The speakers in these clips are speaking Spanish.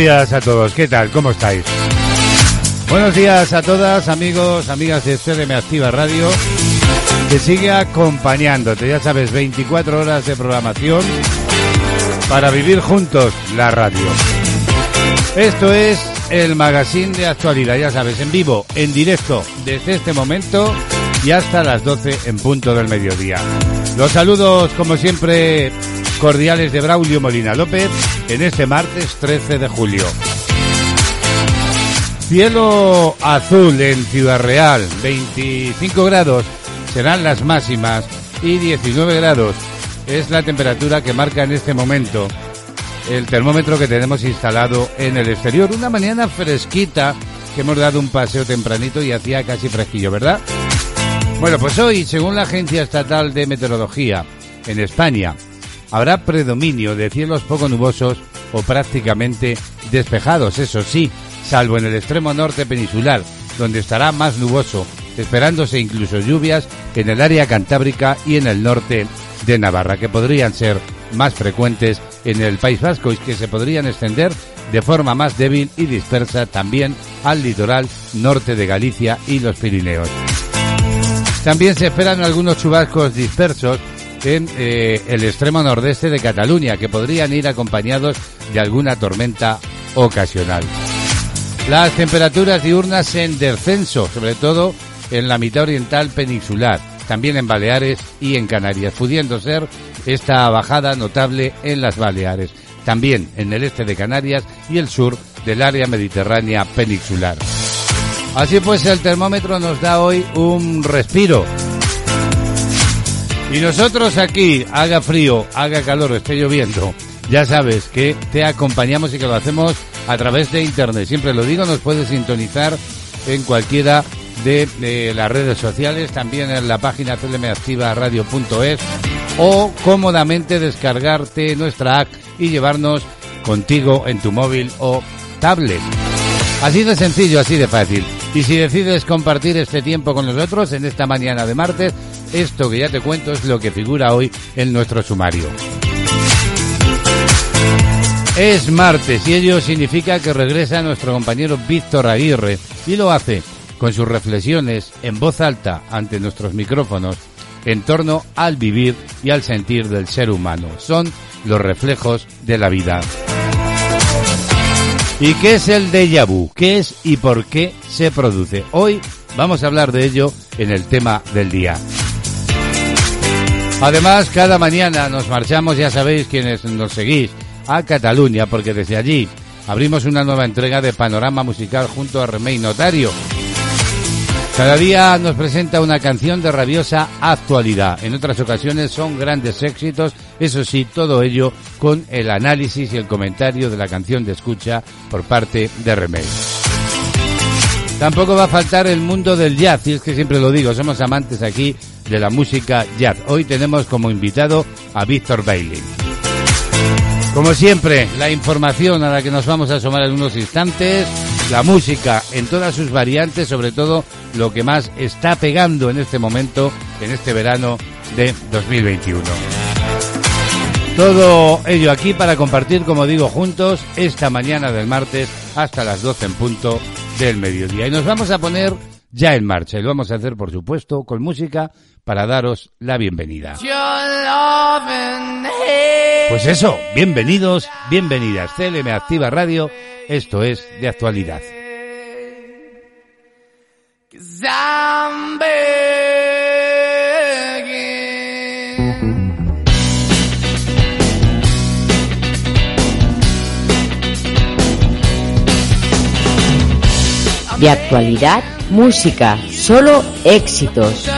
Días a todos, ¿qué tal? ¿Cómo estáis? Buenos días a todas, amigos, amigas de CDM Activa Radio, que sigue acompañándote, ya sabes, 24 horas de programación para vivir juntos la radio. Esto es el magazine de actualidad, ya sabes, en vivo, en directo, desde este momento y hasta las 12 en punto del mediodía. Los saludos, como siempre, cordiales de Braulio Molina López en este martes 13 de julio. Cielo azul en Ciudad Real, 25 grados serán las máximas y 19 grados es la temperatura que marca en este momento el termómetro que tenemos instalado en el exterior. Una mañana fresquita que hemos dado un paseo tempranito y hacía casi fresquillo, ¿verdad? Bueno, pues hoy, según la Agencia Estatal de Meteorología en España, habrá predominio de cielos poco nubosos o prácticamente despejados, eso sí, salvo en el extremo norte peninsular, donde estará más nuboso, esperándose incluso lluvias en el área cantábrica y en el norte de Navarra, que podrían ser más frecuentes en el País Vasco y que se podrían extender de forma más débil y dispersa también al litoral norte de Galicia y los Pirineos. También se esperan algunos chubascos dispersos en eh, el extremo nordeste de Cataluña, que podrían ir acompañados de alguna tormenta ocasional. Las temperaturas diurnas en descenso, sobre todo en la mitad oriental peninsular, también en Baleares y en Canarias, pudiendo ser esta bajada notable en las Baleares, también en el este de Canarias y el sur del área mediterránea peninsular. Así pues, el termómetro nos da hoy un respiro y nosotros aquí, haga frío, haga calor, esté lloviendo, ya sabes que te acompañamos y que lo hacemos a través de internet. Siempre lo digo, nos puedes sintonizar en cualquiera de, las redes sociales, también en la página clmactivaradio.es o cómodamente descargarte nuestra app y llevarnos contigo en tu móvil o tablet. Así de sencillo, así de fácil. Y si decides compartir este tiempo con nosotros en esta mañana de martes, esto que ya te cuento es lo que figura hoy en nuestro sumario. Es martes y ello significa que regresa nuestro compañero Víctor Aguirre y lo hace con sus reflexiones en voz alta ante nuestros micrófonos en torno al vivir y al sentir del ser humano. Son los reflejos de la vida. ¿Y qué es el déjà vu? ¿Qué es y por qué se produce? Hoy vamos a hablar de ello en el tema del día. Además, cada mañana nos marchamos, ya sabéis quienes nos seguís, a Cataluña, porque desde allí abrimos una nueva entrega de Panorama Musical junto a Remey Notario. Cada día nos presenta una canción de rabiosa actualidad. En otras ocasiones son grandes éxitos, eso sí, todo ello con el análisis y el comentario de la canción de escucha por parte de Remey. Tampoco va a faltar el mundo del jazz, y es que siempre lo digo, somos amantes aquí de la música jazz. Hoy tenemos como invitado a Víctor Bailey. Como siempre, la información a la que nos vamos a asomar en unos instantes, la música en todas sus variantes, sobre todo lo que más está pegando en este momento, en este verano de 2021. Todo ello aquí para compartir, como digo, juntos esta mañana del martes hasta las 12 en punto del mediodía. Y nos vamos a poner ya en marcha y lo vamos a hacer, por supuesto, con música para daros la bienvenida. Pues eso, bienvenidos, bienvenidas. CLM Activa Radio, esto es de actualidad. De actualidad, música, solo éxitos.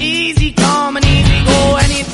Easy and easy go,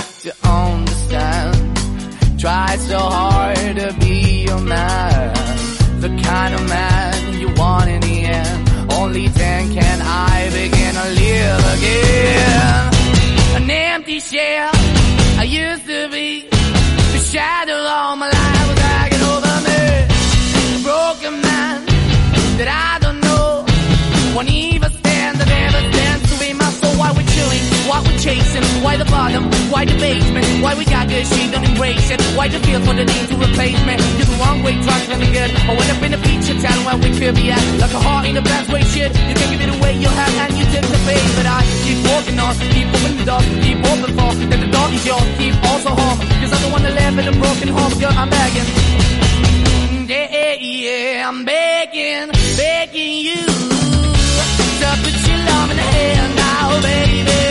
Try so hard to be your man. The kind of man you want in the end. Only then can I begin to live again. An empty shell I used to be. The shadow all my life was dragging over me. A broken man that I don't know. Won't even stand, that never stand to be my soul. Why we're chilling? Why we're chasing? Why the Why the basement? Why we got good shit, don't embrace it? Why the feel for the need to replace me? You're the wrong way, trying to be good. I went up in a feature town where we could be at. Like a heart in a bad way, shit. You can give it away, you have, and you take the bait. But I keep walking on, keep opening the door, keep open for. That the dog is yours, keep also home. Cause the one that live in a broken home, girl, I'm begging. Yeah, yeah, I'm begging, begging you to put your love in the hand now, baby.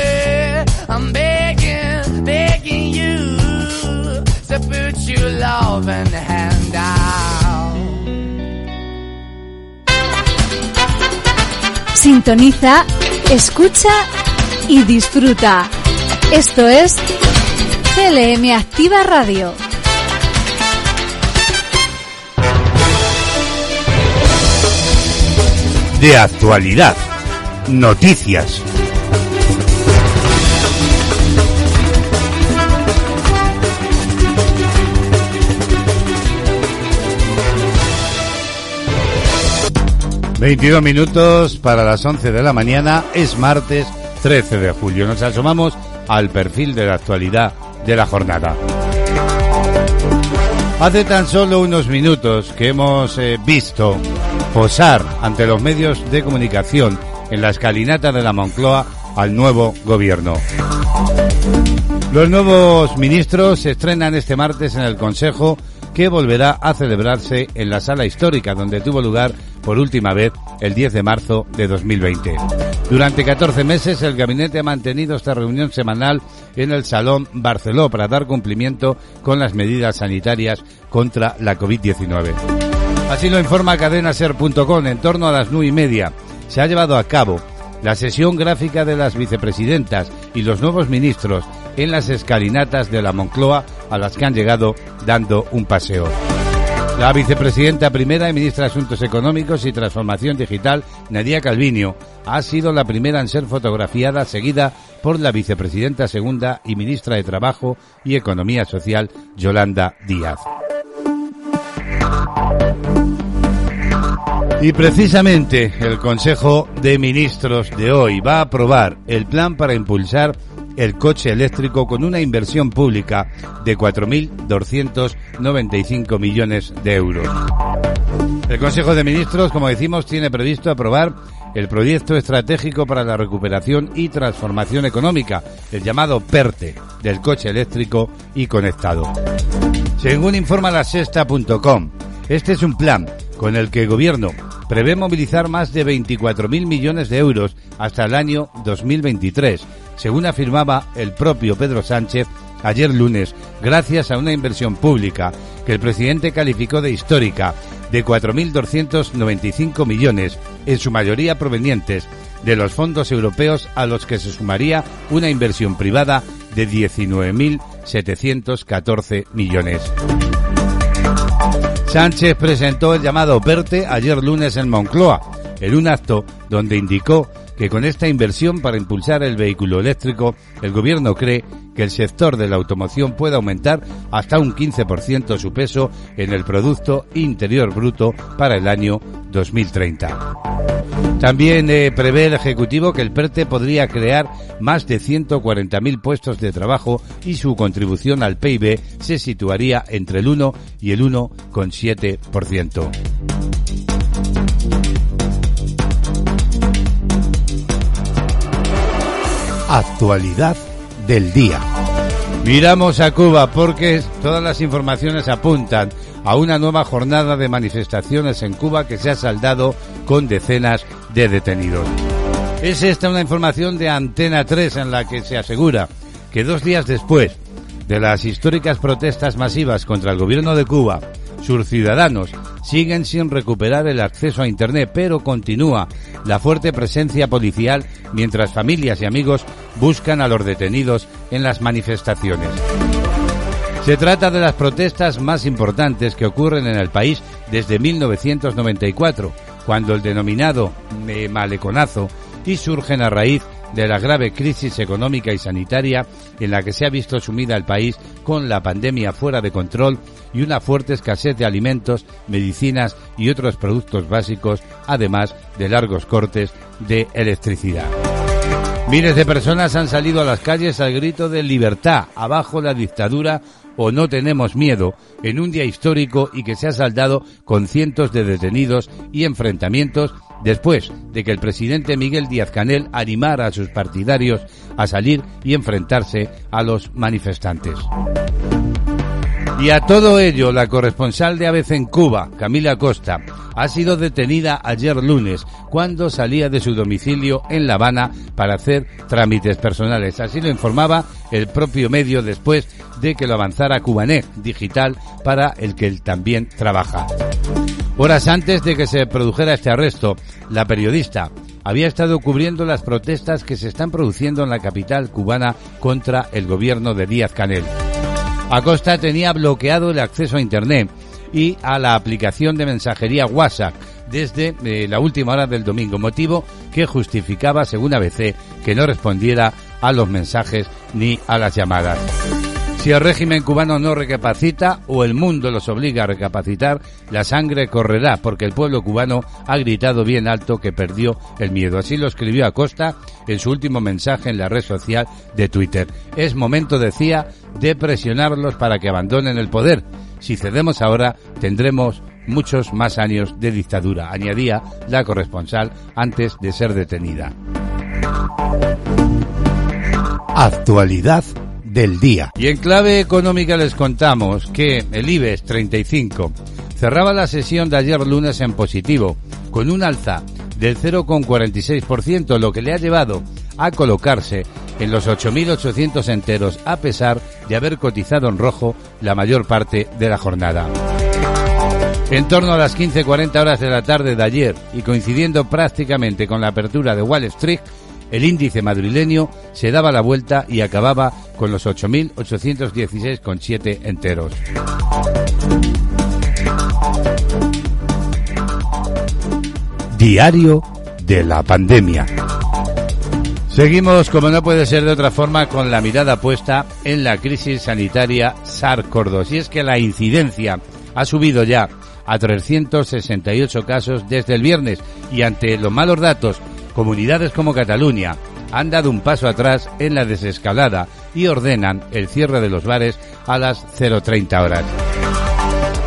Hand out. Sintoniza, escucha y disfruta. Esto es CLM Activa Radio. De actualidad, noticias. Veintidós minutos para las once de la mañana, es martes 13 de julio. Nos asomamos al perfil de la actualidad de la jornada. Hace tan solo unos minutos que hemos eh, visto posar ante los medios de comunicación en la escalinata de la Moncloa al nuevo gobierno. Los nuevos ministros se estrenan este martes en el Consejo que volverá a celebrarse en la sala histórica donde tuvo lugar por última vez el 10 de marzo de 2020. Durante 14 meses el gabinete ha mantenido esta reunión semanal en el Salón Barceló para dar cumplimiento con las medidas sanitarias contra la COVID-19. Así lo informa cadenaser.com en torno a las nueve y media. Se ha llevado a cabo la sesión gráfica de las vicepresidentas y los nuevos ministros en las escalinatas de la Moncloa a las que han llegado dando un paseo. La vicepresidenta primera y ministra de Asuntos Económicos y Transformación Digital, Nadia Calviño, ha sido la primera en ser fotografiada, seguida por la vicepresidenta segunda y ministra de Trabajo y Economía Social, Yolanda Díaz. Y precisamente el Consejo de Ministros de hoy va a aprobar el plan para impulsar el coche eléctrico con una inversión pública de 4.295 millones de euros. El Consejo de Ministros, como decimos, tiene previsto aprobar el proyecto estratégico para la recuperación y transformación económica, el llamado PERTE, del coche eléctrico y conectado. Según informa la sexta.com, este es un plan con el que el gobierno prevé movilizar más de 24.000 millones de euros hasta el año 2023, según afirmaba el propio Pedro Sánchez ayer lunes, gracias a una inversión pública que el presidente calificó de histórica, de 4.295 millones, en su mayoría provenientes de los fondos europeos a los que se sumaría una inversión privada de 19.714 millones. Sánchez presentó el llamado PERTE ayer lunes en Moncloa, en un acto donde indicó que con esta inversión para impulsar el vehículo eléctrico, el gobierno cree que el sector de la automoción puede aumentar hasta un 15% su peso en el Producto Interior Bruto para el año 2030. También eh, prevé el Ejecutivo que el PERTE podría crear más de 140.000 puestos de trabajo y su contribución al PIB se situaría entre el 1 y el 1,7%. Actualidad del día. Miramos a Cuba porque todas las informaciones apuntan a una nueva jornada de manifestaciones en Cuba que se ha saldado con decenas de detenidos. Es esta una información de Antena 3 en la que se asegura que dos días después de las históricas protestas masivas contra el gobierno de Cuba, sus ciudadanos siguen sin recuperar el acceso a Internet, pero continúa la fuerte presencia policial mientras familias y amigos buscan a los detenidos en las manifestaciones. Se trata de las protestas más importantes que ocurren en el país desde 1994, cuando el denominado maleconazo y surgen a raíz de la grave crisis económica y sanitaria en la que se ha visto sumida el país con la pandemia fuera de control y una fuerte escasez de alimentos, medicinas y otros productos básicos, además de largos cortes de electricidad. Miles de personas han salido a las calles al grito de libertad, abajo la dictadura o no tenemos miedo, en un día histórico y que se ha saldado con cientos de detenidos y enfrentamientos después de que el presidente Miguel Díaz Canel animara a sus partidarios a salir y enfrentarse a los manifestantes. Y a todo ello, la corresponsal de ABC en Cuba, Camila Costa, ha sido detenida ayer lunes cuando salía de su domicilio en La Habana para hacer trámites personales. Así lo informaba el propio medio después de que lo avanzara Cubanet Digital para el que él también trabaja. Horas antes de que se produjera este arresto, la periodista había estado cubriendo las protestas que se están produciendo en la capital cubana contra el gobierno de Díaz Canel. Acosta tenía bloqueado el acceso a Internet y a la aplicación de mensajería WhatsApp desde eh, la última hora del domingo, motivo que justificaba, según ABC, que no respondiera a los mensajes ni a las llamadas. Si el régimen cubano no recapacita o el mundo los obliga a recapacitar, la sangre correrá porque el pueblo cubano ha gritado bien alto que perdió el miedo. Así lo escribió Acosta en su último mensaje en la red social de Twitter. Es momento, decía, de presionarlos para que abandonen el poder. Si cedemos ahora, tendremos muchos más años de dictadura, añadía la corresponsal antes de ser detenida. Actualidad del día. Y en clave económica les contamos que el IBEX 35 cerraba la sesión de ayer lunes en positivo, con un alza del 0,46%, lo que le ha llevado a colocarse en los 8.800 enteros, a pesar de haber cotizado en rojo la mayor parte de la jornada. En torno a las 15.40 horas de la tarde de ayer y coincidiendo prácticamente con la apertura de Wall Street, el índice madrileño se daba la vuelta y acababa con los 8.816,7 enteros. Diario de la pandemia. Seguimos, como no puede ser de otra forma, con la mirada puesta en la crisis sanitaria SARS-CoV-2. Y es que la incidencia ha subido ya a 368 casos desde el viernes y ante los malos datos, comunidades como Cataluña han dado un paso atrás en la desescalada y ordenan el cierre de los bares a las 0.30 horas.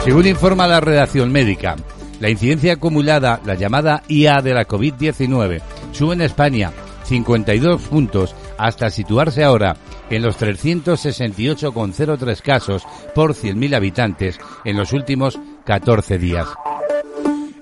Según informa la redacción médica, la incidencia acumulada, la llamada IA de la COVID-19, sube en España 52 puntos hasta situarse ahora en los 368,03 casos por 100.000 habitantes en los últimos 14 días.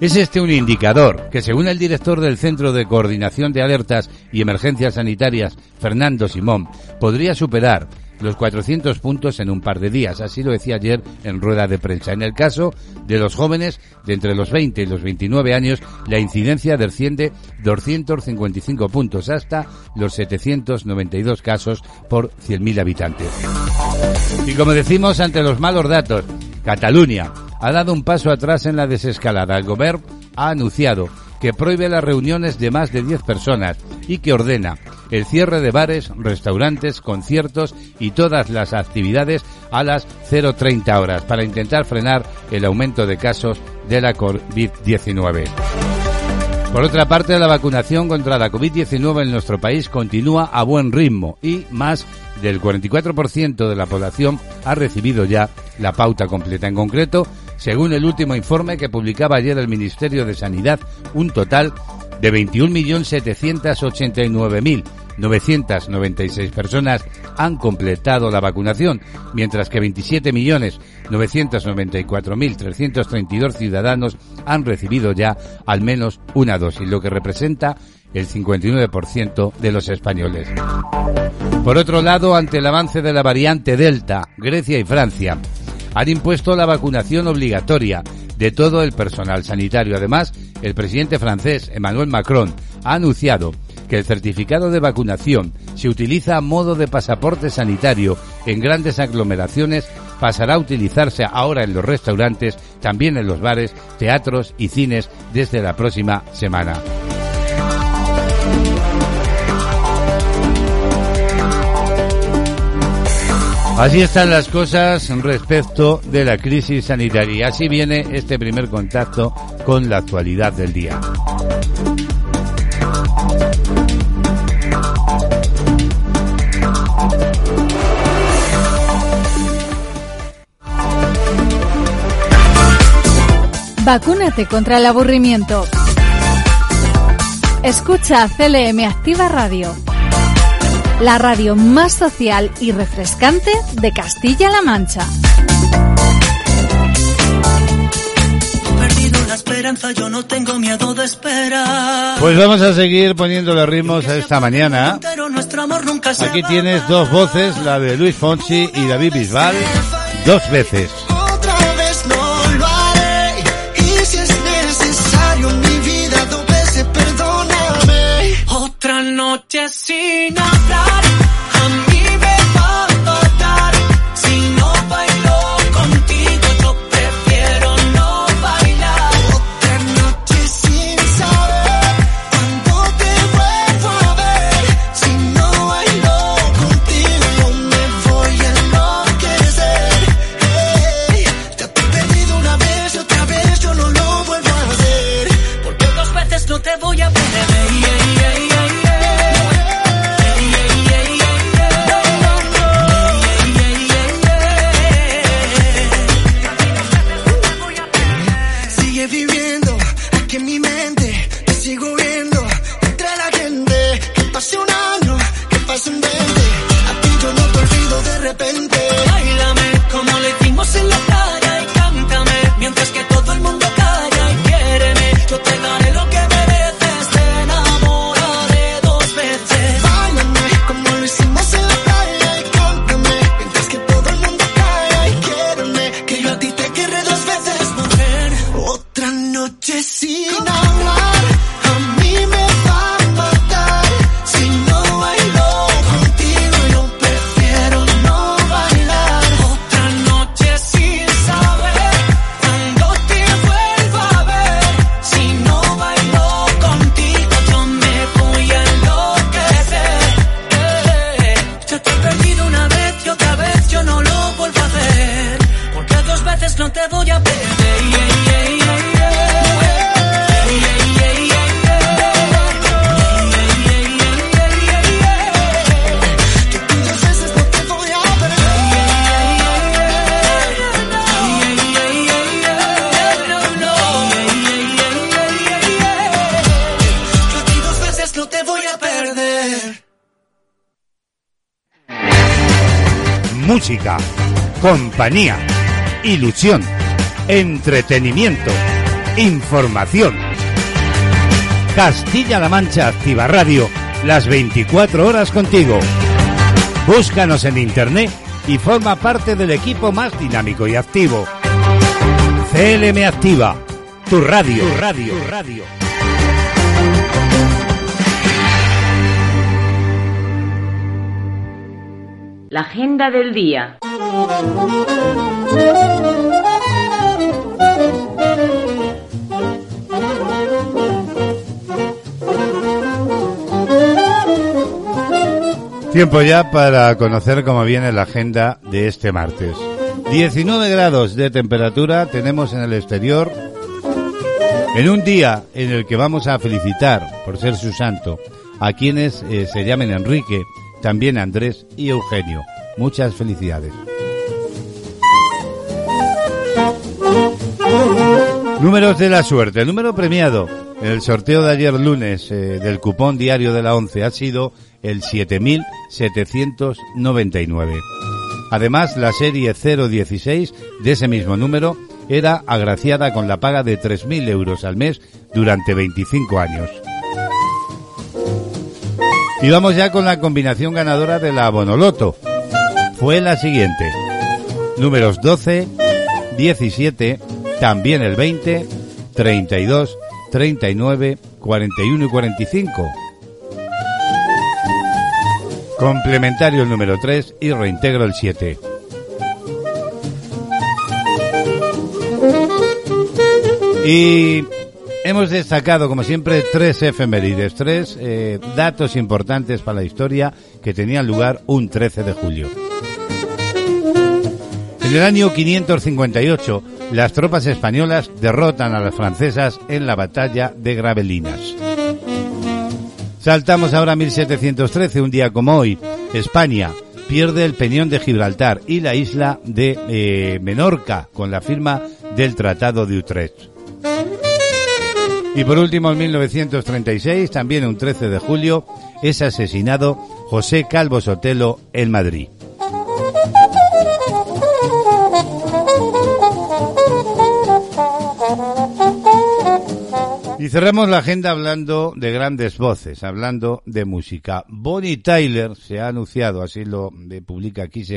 Es este un indicador que, según el director del Centro de Coordinación de Alertas y Emergencias Sanitarias, Fernando Simón, podría superar los 400 puntos en un par de días. Así lo decía ayer en rueda de prensa. En el caso de los jóvenes de entre los 20 y los 29 años, la incidencia desciende 255 puntos hasta los 792 casos por 100.000 habitantes. Y como decimos, ante los malos datos, Cataluña ha dado un paso atrás en la desescalada. El gobierno ha anunciado que prohíbe las reuniones de más de 10 personas y que ordena el cierre de bares, restaurantes, conciertos y todas las actividades a las 0.30 horas para intentar frenar el aumento de casos de la COVID-19. Por otra parte, la vacunación contra la COVID-19 en nuestro país continúa a buen ritmo y más del 44% de la población ha recibido ya la pauta completa. En concreto, según el último informe que publicaba ayer el Ministerio de Sanidad, un total de 21.789.996 personas han completado la vacunación, mientras que 27.994.332 ciudadanos han recibido ya al menos una dosis, lo que representa el 59% de los españoles. Por otro lado, ante el avance de la variante Delta, Grecia y Francia han impuesto la vacunación obligatoria de todo el personal sanitario. Además, el presidente francés Emmanuel Macron ha anunciado que el certificado de vacunación se utiliza a modo de pasaporte sanitario en grandes aglomeraciones pasará a utilizarse ahora en los restaurantes, también en los bares, teatros y cines desde la próxima semana. Así están las cosas respecto de la crisis sanitaria. Así viene este primer contacto con la actualidad del día. Vacúnate contra el aburrimiento. Escucha CLM Activa Radio, la radio más social y refrescante de Castilla-La Mancha. perdido la esperanza, yo no tengo miedo de esperar. Pues vamos a seguir poniéndole ritmos a esta mañana. Aquí tienes dos voces, la de Luis Fonsi y David Bisbal, dos veces. Otra noche sin compañía, ilusión, entretenimiento, información. Castilla-La Mancha Activa Radio, las 24 horas contigo. Búscanos en internet y forma parte del equipo más dinámico y activo. CLM Activa, tu radio, tu radio, tu radio. La agenda del día. Tiempo ya para conocer cómo viene la agenda de este martes. 19 grados de temperatura tenemos en el exterior en un día en el que vamos a felicitar por ser su santo a quienes eh, se llamen Enrique, también Andrés y Eugenio. Muchas felicidades. Números de la suerte. El número premiado en el sorteo de ayer lunes eh, del cupón diario de la 11 ha sido el 7799. Además, la serie 016 de ese mismo número era agraciada con la paga de 3.000 euros al mes durante 25 años. Y vamos ya con la combinación ganadora de la Bonoloto. Fue la siguiente. Números 12, 17, también el 20, 32, 39, 41 y 45. Complementario el número 3 y reintegro el 7. Y hemos destacado, como siempre, tres efemérides, tres eh, datos importantes para la historia que tenían lugar un 13 de julio. En el año 558, las tropas españolas derrotan a las francesas en la batalla de Gravelinas. Saltamos ahora a 1713, un día como hoy. España pierde el Peñón de Gibraltar y la isla de eh, Menorca con la firma del Tratado de Utrecht. Y por último, en 1936, también un 13 de julio, es asesinado José Calvo Sotelo en Madrid. Y cerramos la agenda hablando de grandes voces, hablando de música. Bonnie Tyler se ha anunciado, así lo publica Kiss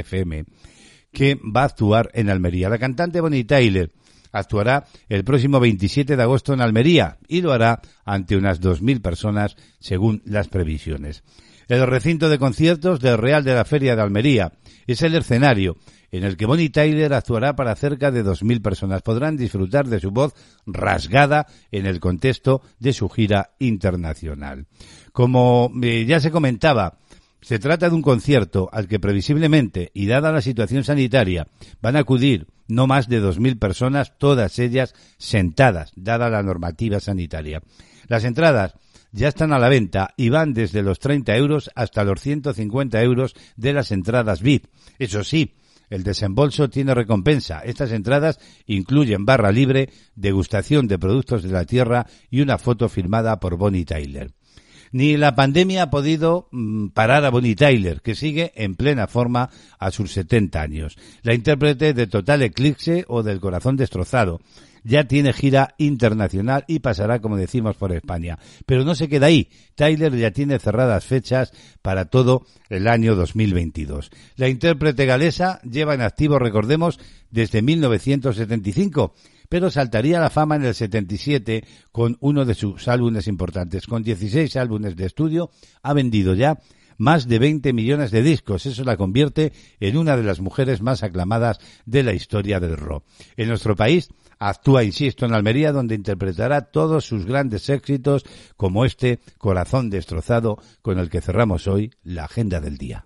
que va a actuar en Almería. La cantante Bonnie Tyler actuará el próximo 27 de agosto en Almería y lo hará ante unas 2.000 personas según las previsiones. El recinto de conciertos del Real de la Feria de Almería es el escenario en el que Bonnie Tyler actuará para cerca de 2.000 personas. Podrán disfrutar de su voz rasgada en el contexto de su gira internacional. Como eh, ya se comentaba, se trata de un concierto al que previsiblemente, y dada la situación sanitaria, van a acudir no más de 2.000 personas, todas ellas sentadas, dada la normativa sanitaria. Las entradas ya están a la venta y van desde los 30 euros hasta los 150 euros de las entradas VIP. Eso sí, el desembolso tiene recompensa. Estas entradas incluyen barra libre, degustación de productos de la tierra y una foto firmada por Bonnie Tyler. Ni la pandemia ha podido mm, parar a Bonnie Tyler, que sigue en plena forma a sus 70 años. La intérprete de Total Eclipse o del Corazón Destrozado ya tiene gira internacional y pasará, como decimos, por España. Pero no se queda ahí. Tyler ya tiene cerradas fechas para todo el año 2022. La intérprete galesa lleva en activo, recordemos, desde 1975 pero saltaría a la fama en el 77 con uno de sus álbumes importantes. Con 16 álbumes de estudio ha vendido ya más de 20 millones de discos. Eso la convierte en una de las mujeres más aclamadas de la historia del rock. En nuestro país actúa, insisto, en Almería, donde interpretará todos sus grandes éxitos, como este Corazón destrozado, con el que cerramos hoy la agenda del día.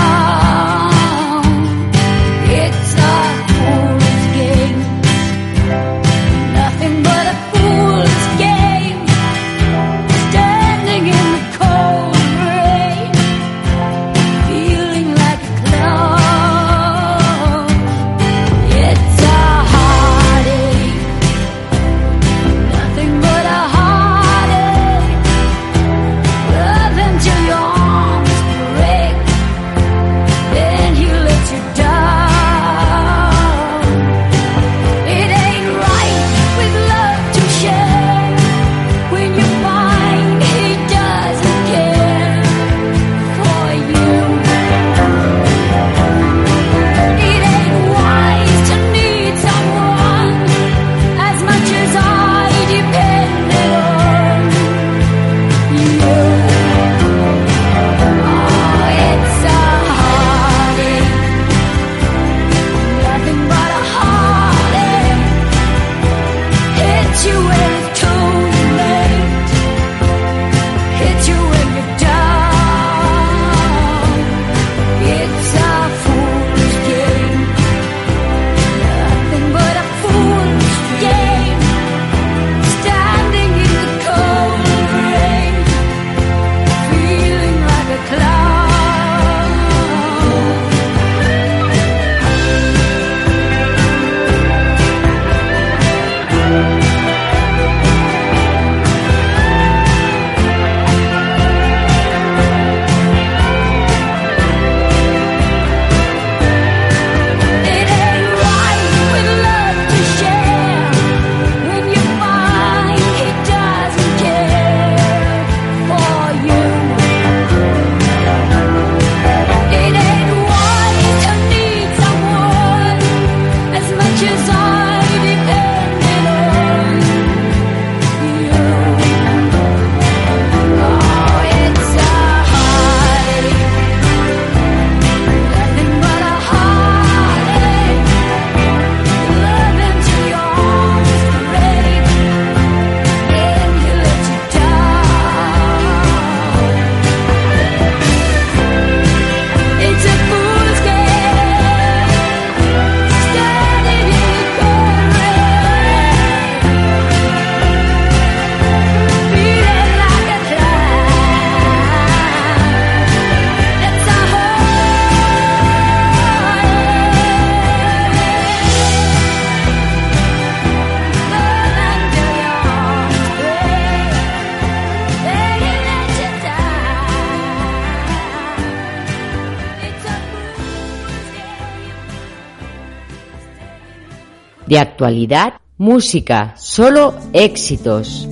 Música, solo éxitos.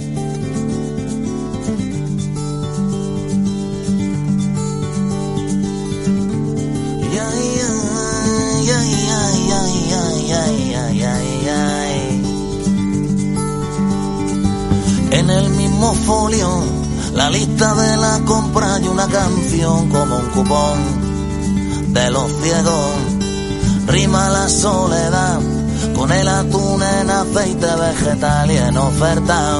En el mismo folio, la lista de la compra y una canción como un cupón de los ciegos. Rima la soledad con el atún en aceite vegetal y en oferta.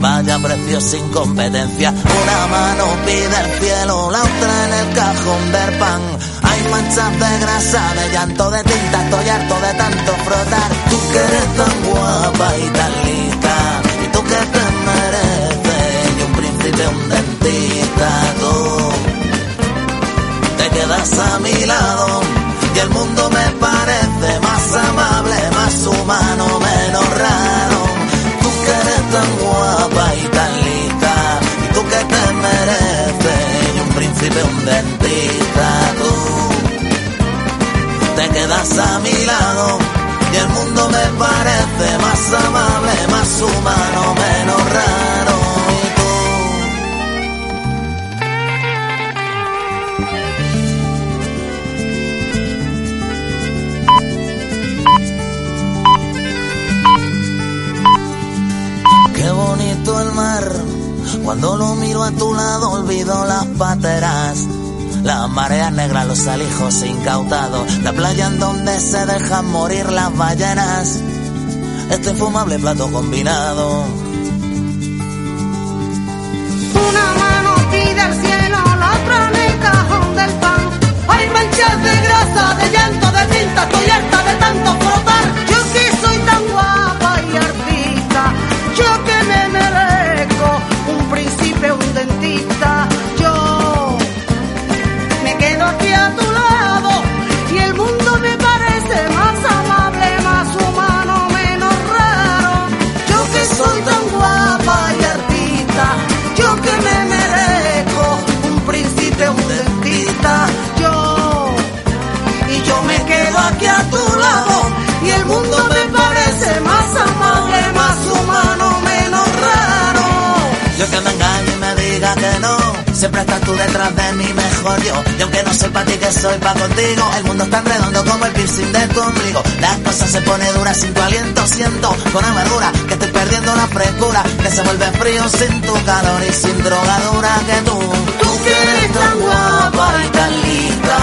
Vaya precio sin competencia, una mano pide el cielo, la otra en el cajón del pan. Hay manchas de grasa, de llanto, de tinta, estoy harto de tanto frotar. Tú que eres tan guapa y tan lista, y tú que te mereces, y un príncipe, un dentista, tú te quedas a mi lado y el mundo me parece más amable, más humano, menos raro. Tú que eres tan guapa y tan lista, y tú que te mereces, y un príncipe, un dentista, tú te quedas a mi lado y el mundo me parece más amable, más humano, menos raro. Cuando lo miro a tu lado olvido las pateras. Las mareas negras, los alijos incautados, la playa en donde se dejan morir las ballenas. Este infumable plato combinado. Una mano pide al cielo, la otra en el cajón del pan. Hay manchas de grasa, de llanto, de tinta, estoy harta de tanto Siempre estás tú detrás de mí, mejor yo. Y aunque no soy para ti, que soy para contigo. El mundo es tan redondo como el piercing de tu ombligo. Las cosas se pone duras sin tu aliento. Siento con amargura que estoy perdiendo la frescura. Que se vuelve frío sin tu calor y sin drogadura que tú. Tú que eres tan guapa y tan linda,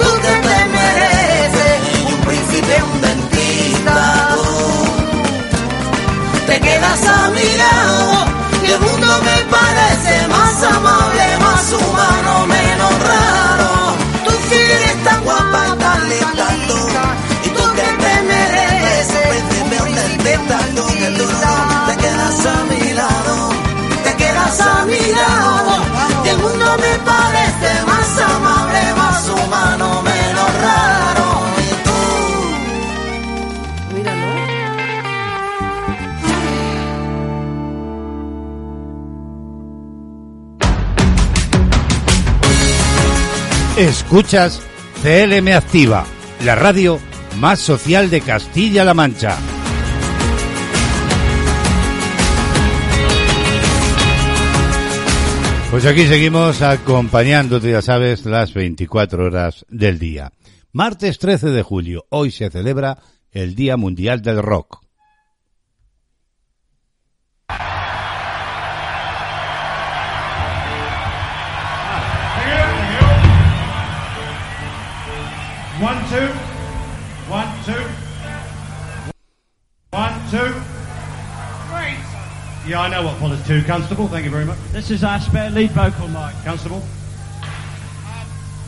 tú que te mereces un príncipe, un dentista. Te quedas a mi lado y el mundo me parece más amable, más humano, menos raro. Tú que eres tan guapa tan linda, tú, y tú que te mereces un príncipe, un dentista. Te quedas a mi lado. te quedas a mi lado y el mundo me parece más amable, más humano, menos Escuchas CLM Activa, la radio más social de Castilla-La Mancha. Pues aquí seguimos acompañándote, ya sabes, las 24 horas del día. Martes 13 de julio, hoy se celebra el Día Mundial del Rock. One, two. One, two. One, two. Great. Yeah, I know what follows two, Constable. Thank you very much. This is our spare lead vocal mic. Constable.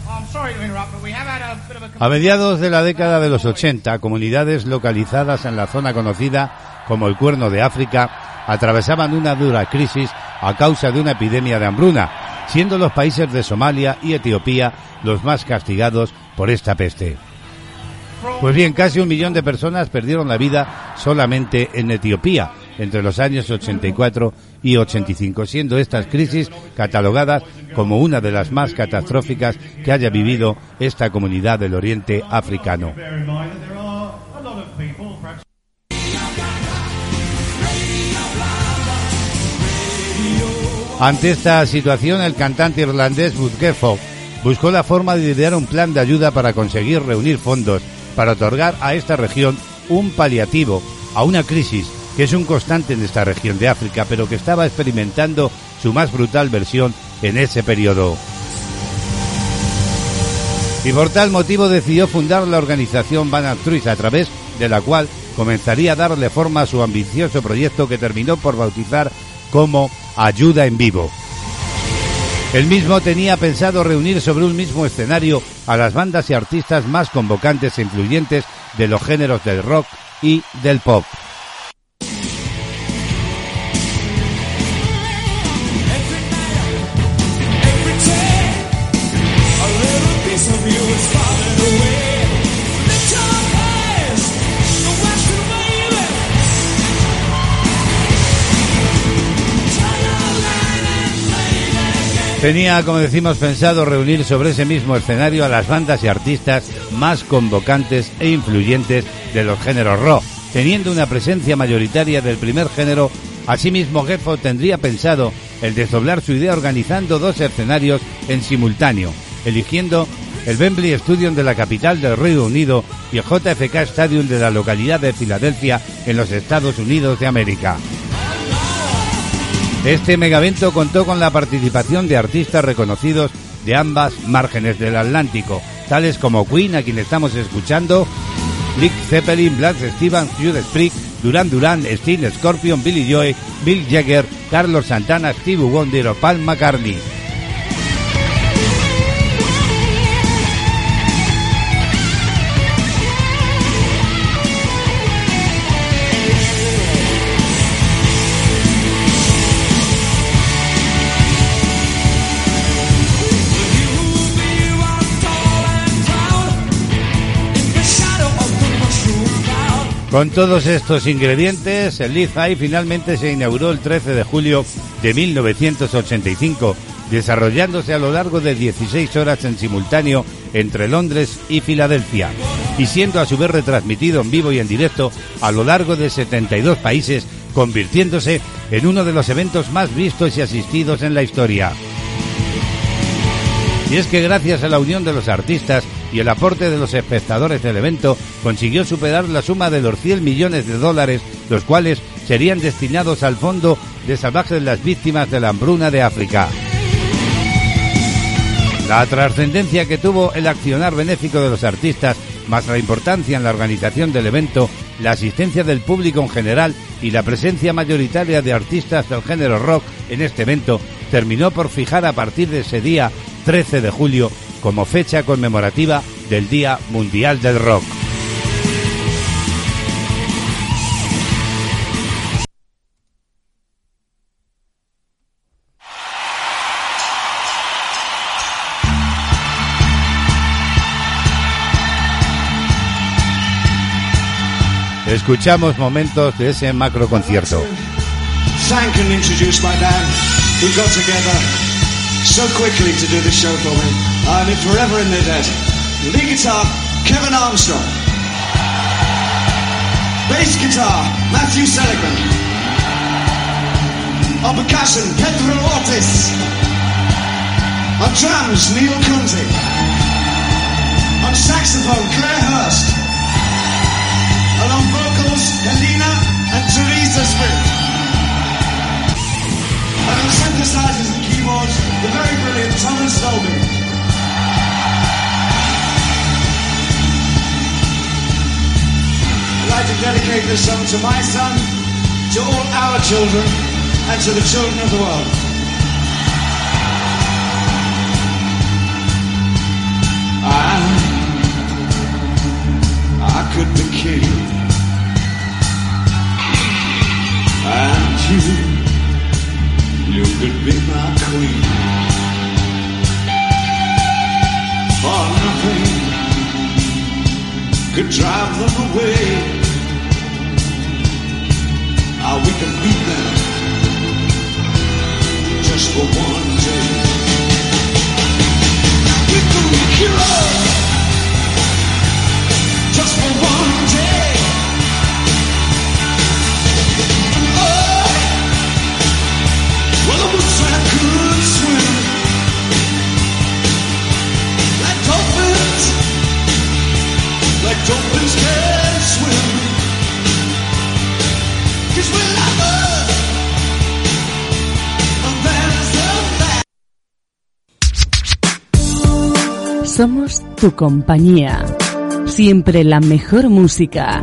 I'm sorry to interrupt, but we have had a bit of a A mediados de la década de los 80, comunidades localizadas en la zona conocida como el Cuerno de África atravesaban una dura crisis a causa de una epidemia de hambruna, siendo los países de Somalia y Etiopía los más castigados por esta peste. Pues bien, casi un millón de personas perdieron la vida solamente en Etiopía entre los años 84 y 85, siendo estas crisis catalogadas como una de las más catastróficas que haya vivido esta comunidad del Oriente africano. Ante esta situación, el cantante irlandés buscó la forma de idear un plan de ayuda para conseguir reunir fondos para otorgar a esta región un paliativo a una crisis que es un constante en esta región de África, pero que estaba experimentando su más brutal versión en ese periodo. Y por tal motivo decidió fundar la organización Van Altruist, a través de la cual comenzaría a darle forma a su ambicioso proyecto que terminó por bautizar como Ayuda en Vivo. El mismo tenía pensado reunir sobre un mismo escenario a las bandas y artistas más convocantes e influyentes de los géneros del rock y del pop. Tenía, como decimos, pensado reunir sobre ese mismo escenario a las bandas y artistas más convocantes e influyentes de los géneros rock, teniendo una presencia mayoritaria del primer género. Asimismo, Geffo tendría pensado el desdoblar su idea organizando dos escenarios en simultáneo, eligiendo el Wembley Stadium de la capital del Reino Unido y el JFK Stadium de la localidad de Filadelfia en los Estados Unidos de América. Este megavento contó con la participación de artistas reconocidos de ambas márgenes del Atlántico, tales como Queen, a quien estamos escuchando, Lick Zeppelin, Black Stevens, Judas Priest, Duran Duran, Sting, Scorpion, Billy Joy, Bill Jagger, Carlos Santana, Steve Wonder o Paul McCartney. Con todos estos ingredientes, el Lead High finalmente se inauguró el 13 de julio de 1985, desarrollándose a lo largo de 16 horas en simultáneo entre Londres y Filadelfia, y siendo a su vez retransmitido en vivo y en directo a lo largo de 72 países, convirtiéndose en uno de los eventos más vistos y asistidos en la historia. Y es que gracias a la unión de los artistas y el aporte de los espectadores del evento, consiguió superar la suma de los 100 millones de dólares, los cuales serían destinados al Fondo de Salvajes de las Víctimas de la Hambruna de África. La trascendencia que tuvo el accionar benéfico de los artistas, más la importancia en la organización del evento, la asistencia del público en general y la presencia mayoritaria de artistas del género rock en este evento, terminó por fijar a partir de ese día 13 de julio como fecha conmemorativa del Día Mundial del Rock. Escuchamos momentos de ese macro concierto. So quickly to do this show for me. I live forever in their debt. Lead guitar, Kevin Armstrong. Bass guitar, Matthew Seligman. On percussion, Pedro Ortiz. On drums, Neil Conti. On saxophone, Claire Hurst. And on vocals, Helena and Teresa Smith. And on synthesizers keyboards, the very brilliant Thomas Dolby. I'd like to dedicate this song to my son, to all our children, and to the children of the world. I, I could be king, and you, you could be my queen. Nothing could drive them away. Ah, we can beat them just for one day. We can us just for one day. Somos tu compañía. Siempre la mejor música.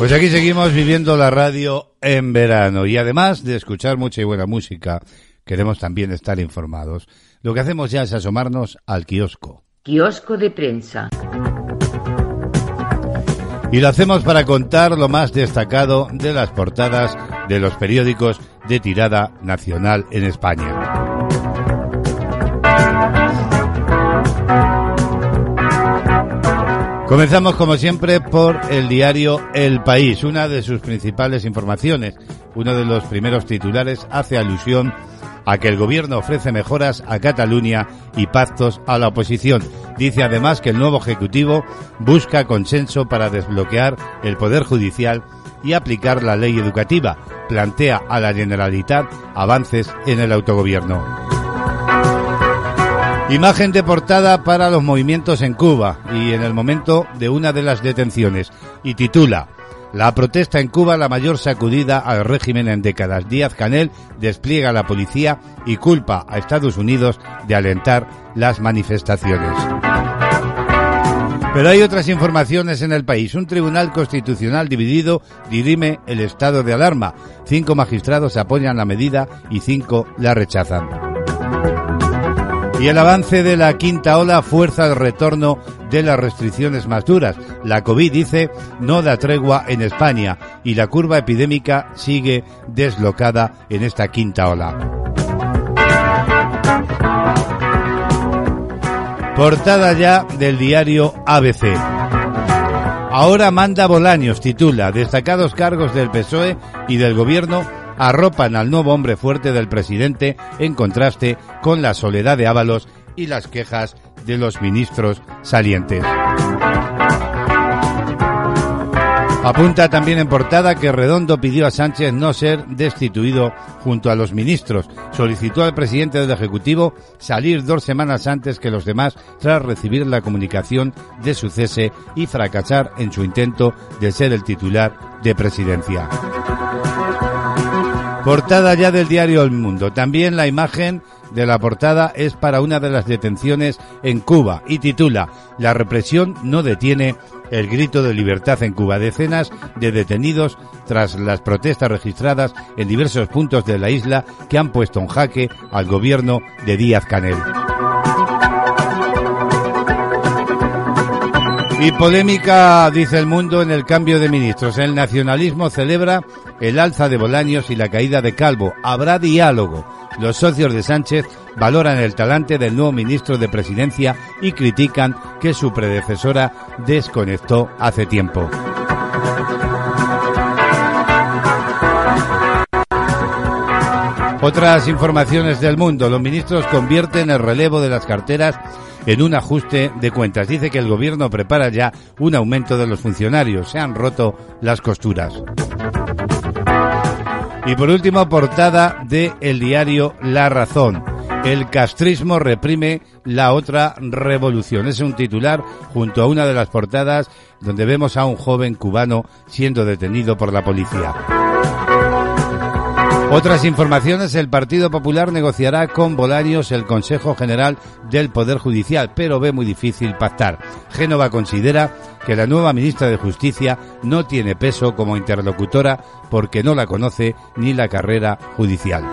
Pues aquí seguimos viviendo la radio en verano y además de escuchar mucha y buena música, queremos también estar informados. Lo que hacemos ya es asomarnos al kiosco. Kiosco de prensa. Y lo hacemos para contar lo más destacado de las portadas de los periódicos de tirada nacional en España. Comenzamos como siempre por el diario El País, una de sus principales informaciones. Uno de los primeros titulares hace alusión a que el gobierno ofrece mejoras a Cataluña y pactos a la oposición. Dice además que el nuevo Ejecutivo busca consenso para desbloquear el Poder Judicial y aplicar la ley educativa. Plantea a la Generalitat avances en el autogobierno. Imagen de portada para los movimientos en Cuba y en el momento de una de las detenciones y titula La protesta en Cuba la mayor sacudida al régimen en décadas. Díaz Canel despliega a la policía y culpa a Estados Unidos de alentar las manifestaciones. Pero hay otras informaciones en el país. Un tribunal constitucional dividido dirime el estado de alarma. Cinco magistrados apoyan la medida y cinco la rechazan. Y el avance de la quinta ola fuerza el retorno de las restricciones más duras. La COVID dice no da tregua en España y la curva epidémica sigue deslocada en esta quinta ola. Portada ya del diario ABC. Ahora manda Bolaños, titula, destacados cargos del PSOE y del gobierno arropan al nuevo hombre fuerte del presidente en contraste con la soledad de Ábalos y las quejas de los ministros salientes. Apunta también en portada que Redondo pidió a Sánchez no ser destituido junto a los ministros. Solicitó al presidente del Ejecutivo salir dos semanas antes que los demás tras recibir la comunicación de su cese y fracasar en su intento de ser el titular de presidencia. Portada ya del diario El Mundo. También la imagen de la portada es para una de las detenciones en Cuba y titula La represión no detiene el grito de libertad en Cuba. Decenas de detenidos tras las protestas registradas en diversos puntos de la isla que han puesto en jaque al gobierno de Díaz Canel. Y polémica, dice el mundo, en el cambio de ministros. El nacionalismo celebra el alza de Bolaños y la caída de Calvo. Habrá diálogo. Los socios de Sánchez valoran el talante del nuevo ministro de Presidencia y critican que su predecesora desconectó hace tiempo. Otras informaciones del mundo. Los ministros convierten el relevo de las carteras en un ajuste de cuentas. Dice que el gobierno prepara ya un aumento de los funcionarios. Se han roto las costuras. Y por último, portada de el diario La Razón. El castrismo reprime la otra revolución. Es un titular junto a una de las portadas donde vemos a un joven cubano siendo detenido por la policía. Otras informaciones, el Partido Popular negociará con Bolaños el Consejo General del Poder Judicial, pero ve muy difícil pactar. Génova considera que la nueva ministra de Justicia no tiene peso como interlocutora porque no la conoce ni la carrera judicial.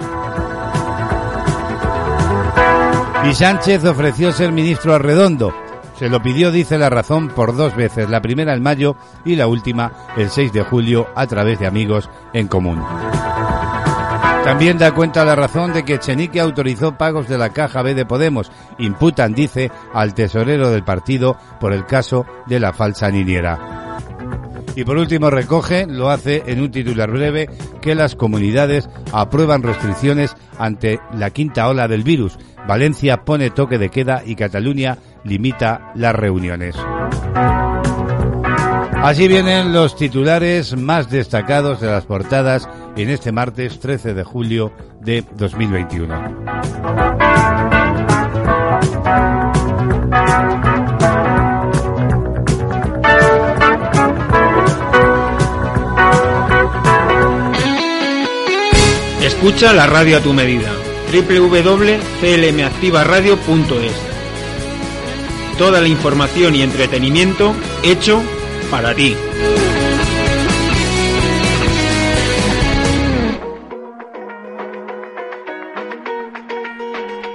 Y Sánchez ofreció ser ministro a. Se lo pidió, dice la razón, por dos veces, la primera en mayo y la última el 6 de julio a través de amigos en común. También da cuenta la razón de que Echenique autorizó pagos de la Caja B de Podemos. Imputan, dice, al tesorero del partido por el caso de la falsa niñera. Y por último recoge, lo hace en un titular breve, que las comunidades aprueban restricciones ante la quinta ola del virus. Valencia pone toque de queda y Cataluña limita las reuniones. Así vienen los titulares más destacados de las portadas en este martes 13 de julio de 2021. Escucha la radio a tu medida. www.clmactivaradio.es Toda la información y entretenimiento hecho para ti.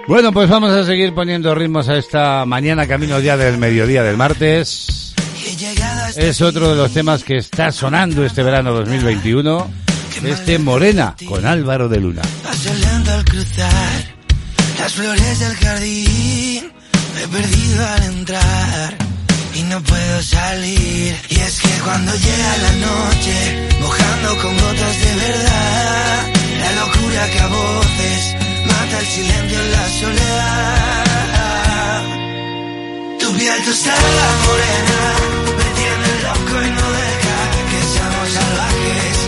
Bueno, pues vamos a seguir poniendo ritmos a esta mañana camino ya del mediodía del martes. Es otro de los temas que está sonando este verano 2021. Este Morena con Álvaro de Luna. Paso lento al cruzar las flores del jardín. Me he perdido al entrar y no puedo salir. Y es que cuando llega la noche, mojando con gotas de verdad, la locura que a voces mata el silencio en la soledad. Tu piel tostada morena me tiene loco y no deja que seamos salvajes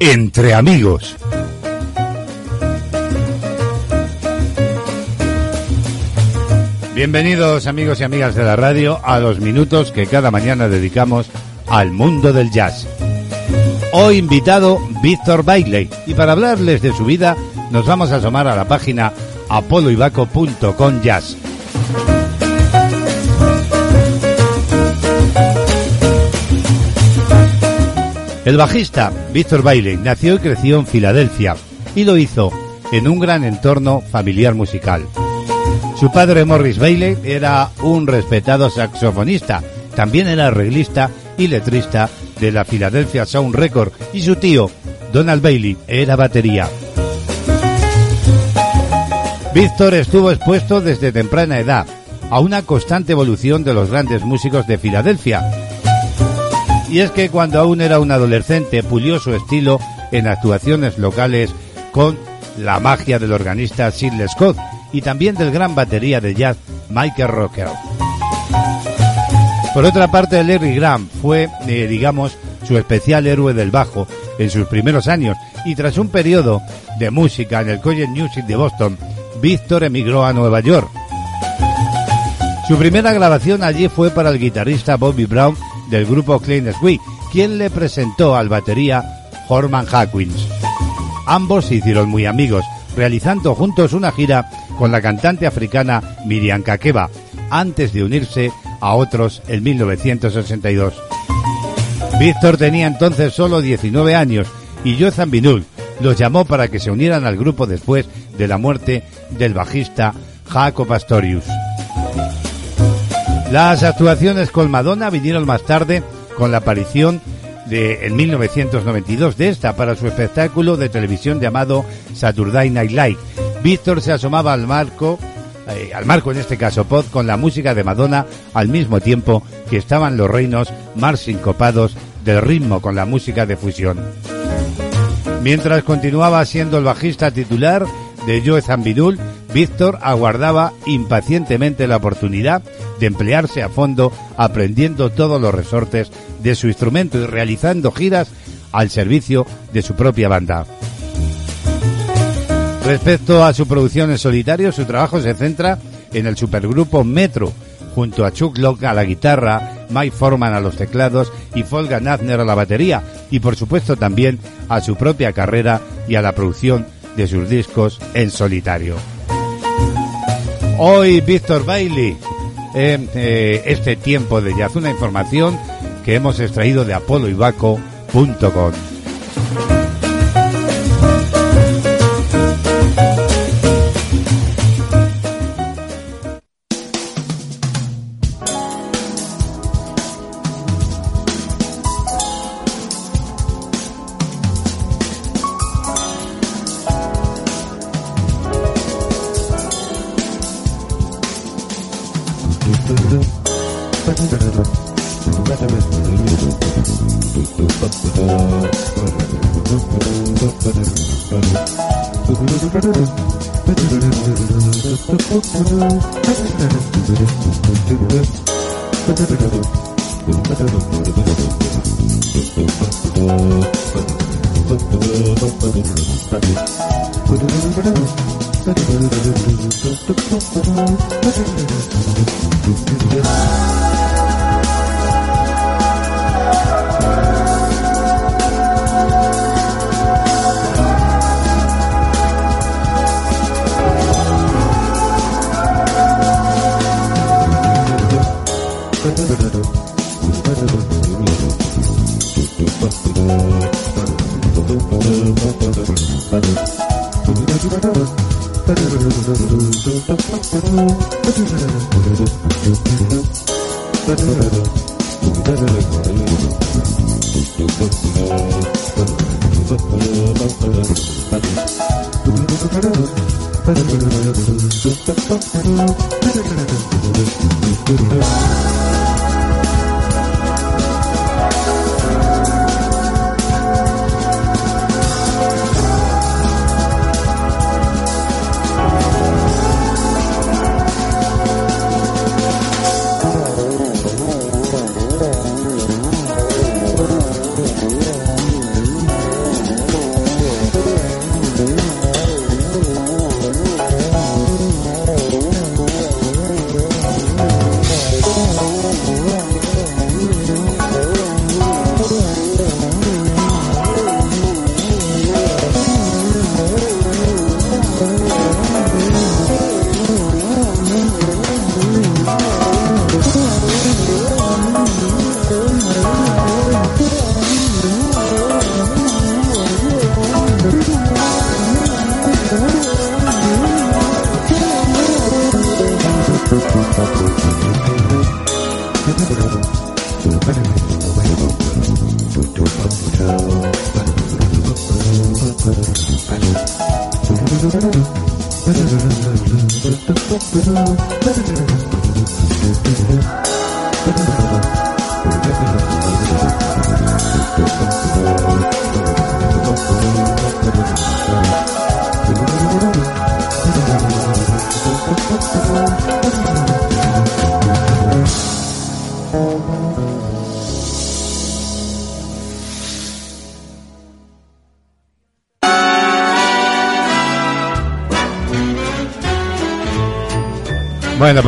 entre amigos. Bienvenidos amigos y amigas de la radio a los minutos que cada mañana dedicamos al mundo del jazz. Hoy invitado Víctor Bailey y para hablarles de su vida nos vamos a asomar a la página apoloibaco.com jazz. El bajista Víctor Bailey nació y creció en Filadelfia y lo hizo en un gran entorno familiar musical. Su padre Morris Bailey era un respetado saxofonista, también era arreglista y letrista de la Philadelphia Sound Record y su tío Donald Bailey era batería. Víctor estuvo expuesto desde temprana edad a una constante evolución de los grandes músicos de Filadelfia Y es que cuando aún era un adolescente pulió su estilo en actuaciones locales con la magia del organista Sidney Scott y también del gran batería de jazz Michael Rocker. Por otra parte, Larry Graham fue, eh, digamos, su especial héroe del bajo en sus primeros años y tras un periodo de música en el College Music de Boston, Víctor emigró a Nueva York. Su primera grabación allí fue para el guitarrista Bobby Brown del grupo Clean Sweet, quien le presentó al batería Horman Hawkins. Ambos se hicieron muy amigos, realizando juntos una gira con la cantante africana Miriam Kakeba, antes de unirse a otros en 1962. Víctor tenía entonces solo 19 años y Joe Binul los llamó para que se unieran al grupo después de la muerte del bajista Jaco Pastorius. Las actuaciones con Madonna vinieron más tarde con la aparición de, en 1992 de esta para su espectáculo de televisión llamado Saturday Night Live. Víctor se asomaba al marco, eh, al marco en este caso pod, con la música de Madonna al mismo tiempo que estaban los reinos más sincopados del ritmo con la música de fusión. Mientras continuaba siendo el bajista titular de Joe Zambidul, Víctor aguardaba impacientemente la oportunidad de emplearse a fondo aprendiendo todos los resortes de su instrumento y realizando giras al servicio de su propia banda. Respecto a su producción en solitario, su trabajo se centra en el supergrupo Metro, junto a Chuck Locke a la guitarra, Mike Forman a los teclados y Folga Nazner a la batería, y por supuesto también a su propia carrera y a la producción de sus discos en solitario. Hoy Víctor Bailey, en eh, este tiempo de jazz, una información que hemos extraído de apoloibaco.com.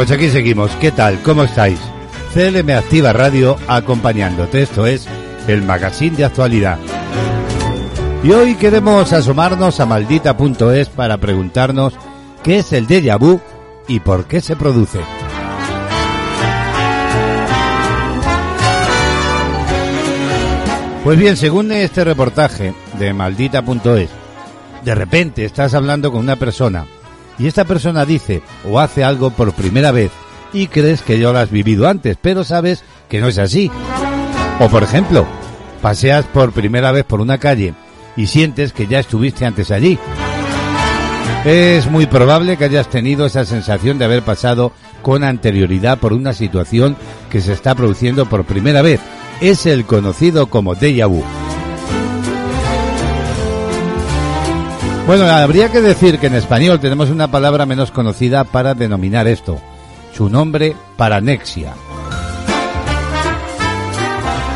pues aquí seguimos. ¿Qué tal? ¿Cómo estáis? CLM Activa Radio acompañándote. Esto es el magazine de actualidad. Y hoy queremos asomarnos a maldita.es para preguntarnos qué es el déjà vu y por qué se produce. Pues bien, según este reportaje de maldita.es, de repente estás hablando con una persona y esta persona dice o hace algo por primera vez y crees que ya lo has vivido antes, pero sabes que no es así. O por ejemplo, paseas por primera vez por una calle y sientes que ya estuviste antes allí. Es muy probable que hayas tenido esa sensación de haber pasado con anterioridad por una situación que se está produciendo por primera vez. Es el conocido como déjà vu. Bueno, habría que decir que en español tenemos una palabra menos conocida para denominar esto. Su nombre, paranexia.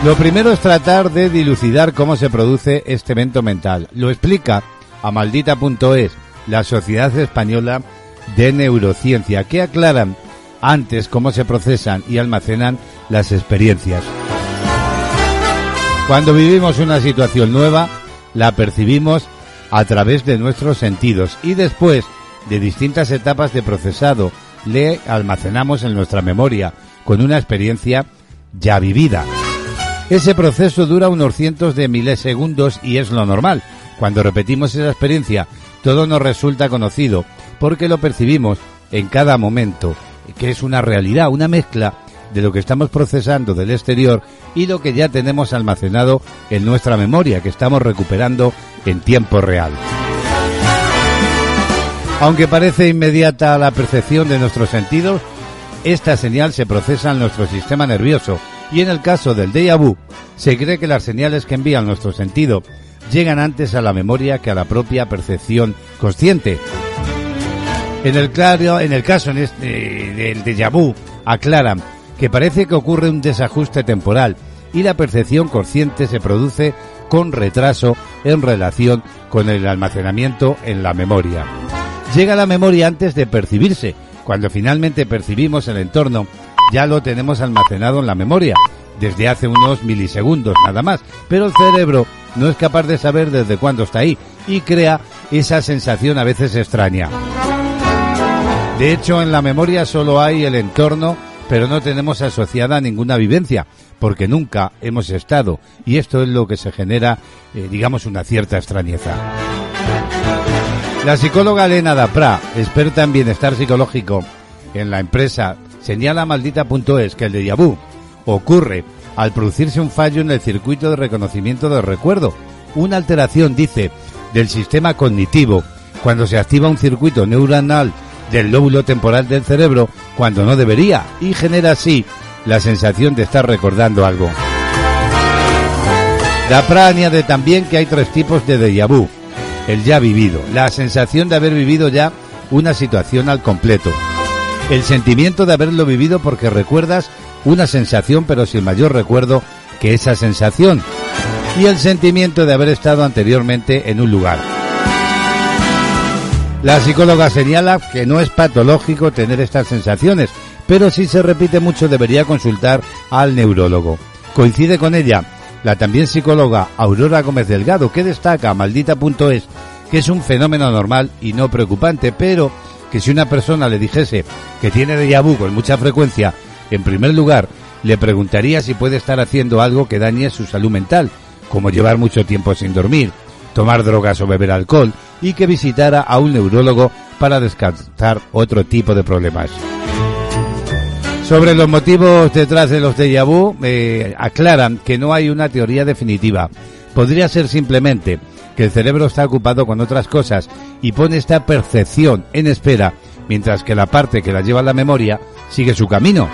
Lo primero es tratar de dilucidar cómo se produce este evento mental. Lo explica a maldita.es la Sociedad Española de Neurociencia, que aclaran antes cómo se procesan y almacenan las experiencias. Cuando vivimos una situación nueva, la percibimos a través de nuestros sentidos y después de distintas etapas de procesado le almacenamos en nuestra memoria con una experiencia ya vivida. Ese proceso dura unos cientos de milisegundos y es lo normal. Cuando repetimos esa experiencia, todo nos resulta conocido porque lo percibimos en cada momento, que es una realidad, una mezcla de lo que estamos procesando del exterior y lo que ya tenemos almacenado en nuestra memoria, que estamos recuperando en tiempo real. Aunque parece inmediata la percepción de nuestros sentidos, esta señal se procesa en nuestro sistema nervioso y en el caso del déjà vu, se cree que las señales que envían nuestro sentido llegan antes a la memoria que a la propia percepción consciente. En el, claro, en el caso este, del déjà vu, aclaran que parece que ocurre un desajuste temporal y la percepción consciente se produce con retraso en relación con el almacenamiento en la memoria. Llega la memoria antes de percibirse. Cuando finalmente percibimos el entorno, ya lo tenemos almacenado en la memoria, desde hace unos milisegundos nada más, pero el cerebro no es capaz de saber desde cuándo está ahí y crea esa sensación a veces extraña. De hecho, en la memoria solo hay el entorno, pero no tenemos asociada ninguna vivencia, porque nunca hemos estado, y esto es lo que se genera, eh, digamos, una cierta extrañeza. La psicóloga Elena Dapra, experta en bienestar psicológico en la empresa señala maldita.es que el déjà vu ocurre al producirse un fallo en el circuito de reconocimiento del recuerdo, una alteración, dice, del sistema cognitivo, cuando se activa un circuito neuronal del lóbulo temporal del cerebro cuando no debería y genera así la sensación de estar recordando algo. Dapra añade también que hay tres tipos de déjà vu. El ya vivido, la sensación de haber vivido ya una situación al completo. El sentimiento de haberlo vivido porque recuerdas una sensación pero sin mayor recuerdo que esa sensación. Y el sentimiento de haber estado anteriormente en un lugar. La psicóloga señala que no es patológico tener estas sensaciones, pero si se repite mucho debería consultar al neurólogo. Coincide con ella la también psicóloga Aurora Gómez Delgado, que destaca maldita.es que es un fenómeno normal y no preocupante, pero que si una persona le dijese que tiene déjà vu con mucha frecuencia, en primer lugar, le preguntaría si puede estar haciendo algo que dañe su salud mental, como llevar mucho tiempo sin dormir, tomar drogas o beber alcohol, y que visitara a un neurólogo para descartar otro tipo de problemas. Sobre los motivos detrás de los déjà vu, eh, aclaran que no hay una teoría definitiva. Podría ser simplemente que el cerebro está ocupado con otras cosas y pone esta percepción en espera, mientras que la parte que la lleva a la memoria sigue su camino.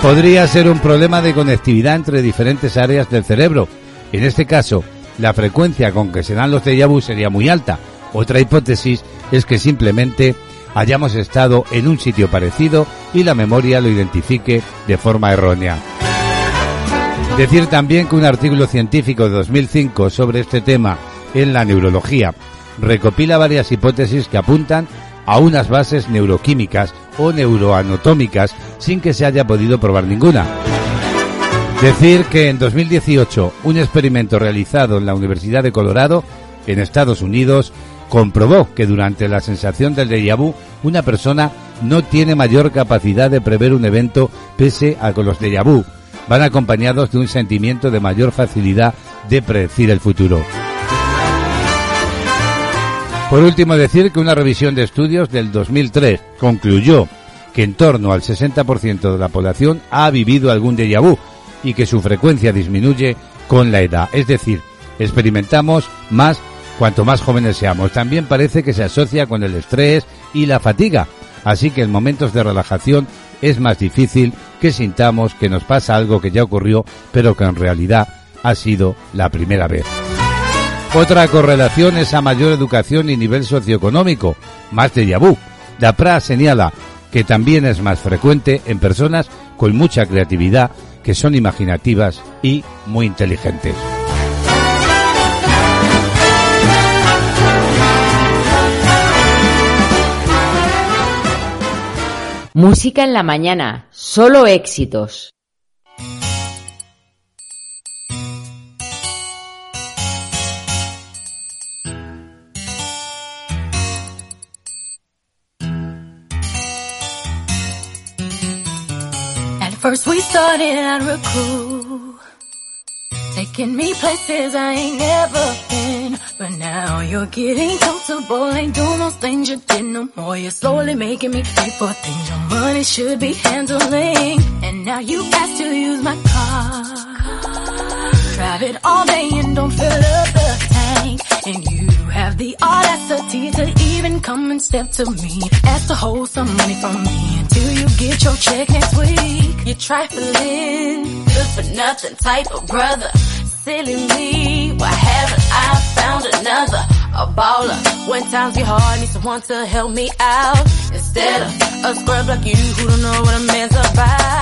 podría ser un problema de conectividad entre diferentes áreas del cerebro. En este caso, la frecuencia con que se dan los déjà sería muy alta. Otra hipótesis es que simplemente hayamos estado en un sitio parecido y la memoria lo identifique de forma errónea. Decir también que un artículo científico de 2005 sobre este tema en la neurología recopila varias hipótesis que apuntan a unas bases neuroquímicas o neuroanatómicas sin que se haya podido probar ninguna. Decir que en 2018 un experimento realizado en la Universidad de Colorado, en Estados Unidos, comprobó que durante la sensación del déjà vu una persona no tiene mayor capacidad de prever un evento pese a que los déjà vu van acompañados de un sentimiento de mayor facilidad de predecir el futuro. Por último, decir que una revisión de estudios del 2003 concluyó que en torno al 60% de la población ha vivido algún déjà vu y que su frecuencia disminuye con la edad. Es decir, experimentamos más cuanto más jóvenes seamos. También parece que se asocia con el estrés y la fatiga. Así que en momentos de relajación es más difícil que sintamos que nos pasa algo que ya ocurrió, pero que en realidad ha sido la primera vez. Otra correlación es a mayor educación y nivel socioeconómico, más de vu. DAPRA señala que también es más frecuente en personas con mucha creatividad, que son imaginativas y muy inteligentes. Música en la mañana, solo éxitos. At first we started real cool, taking me places I ain't never been. But now you're getting comfortable, ain't doing those things you did no more. You're slowly making me pay for things your money should be handling. And now you ask to use my car, drive it all day and don't fill up the tank. And you have the audacity to even come and step to me, ask to hold some money from me until you get your check next week. You're trifling, good for nothing type of brother. Silly me, why haven't I found another? A baller. When times get hard, need someone to help me out. Instead of a scrub like you who don't know what a man's about.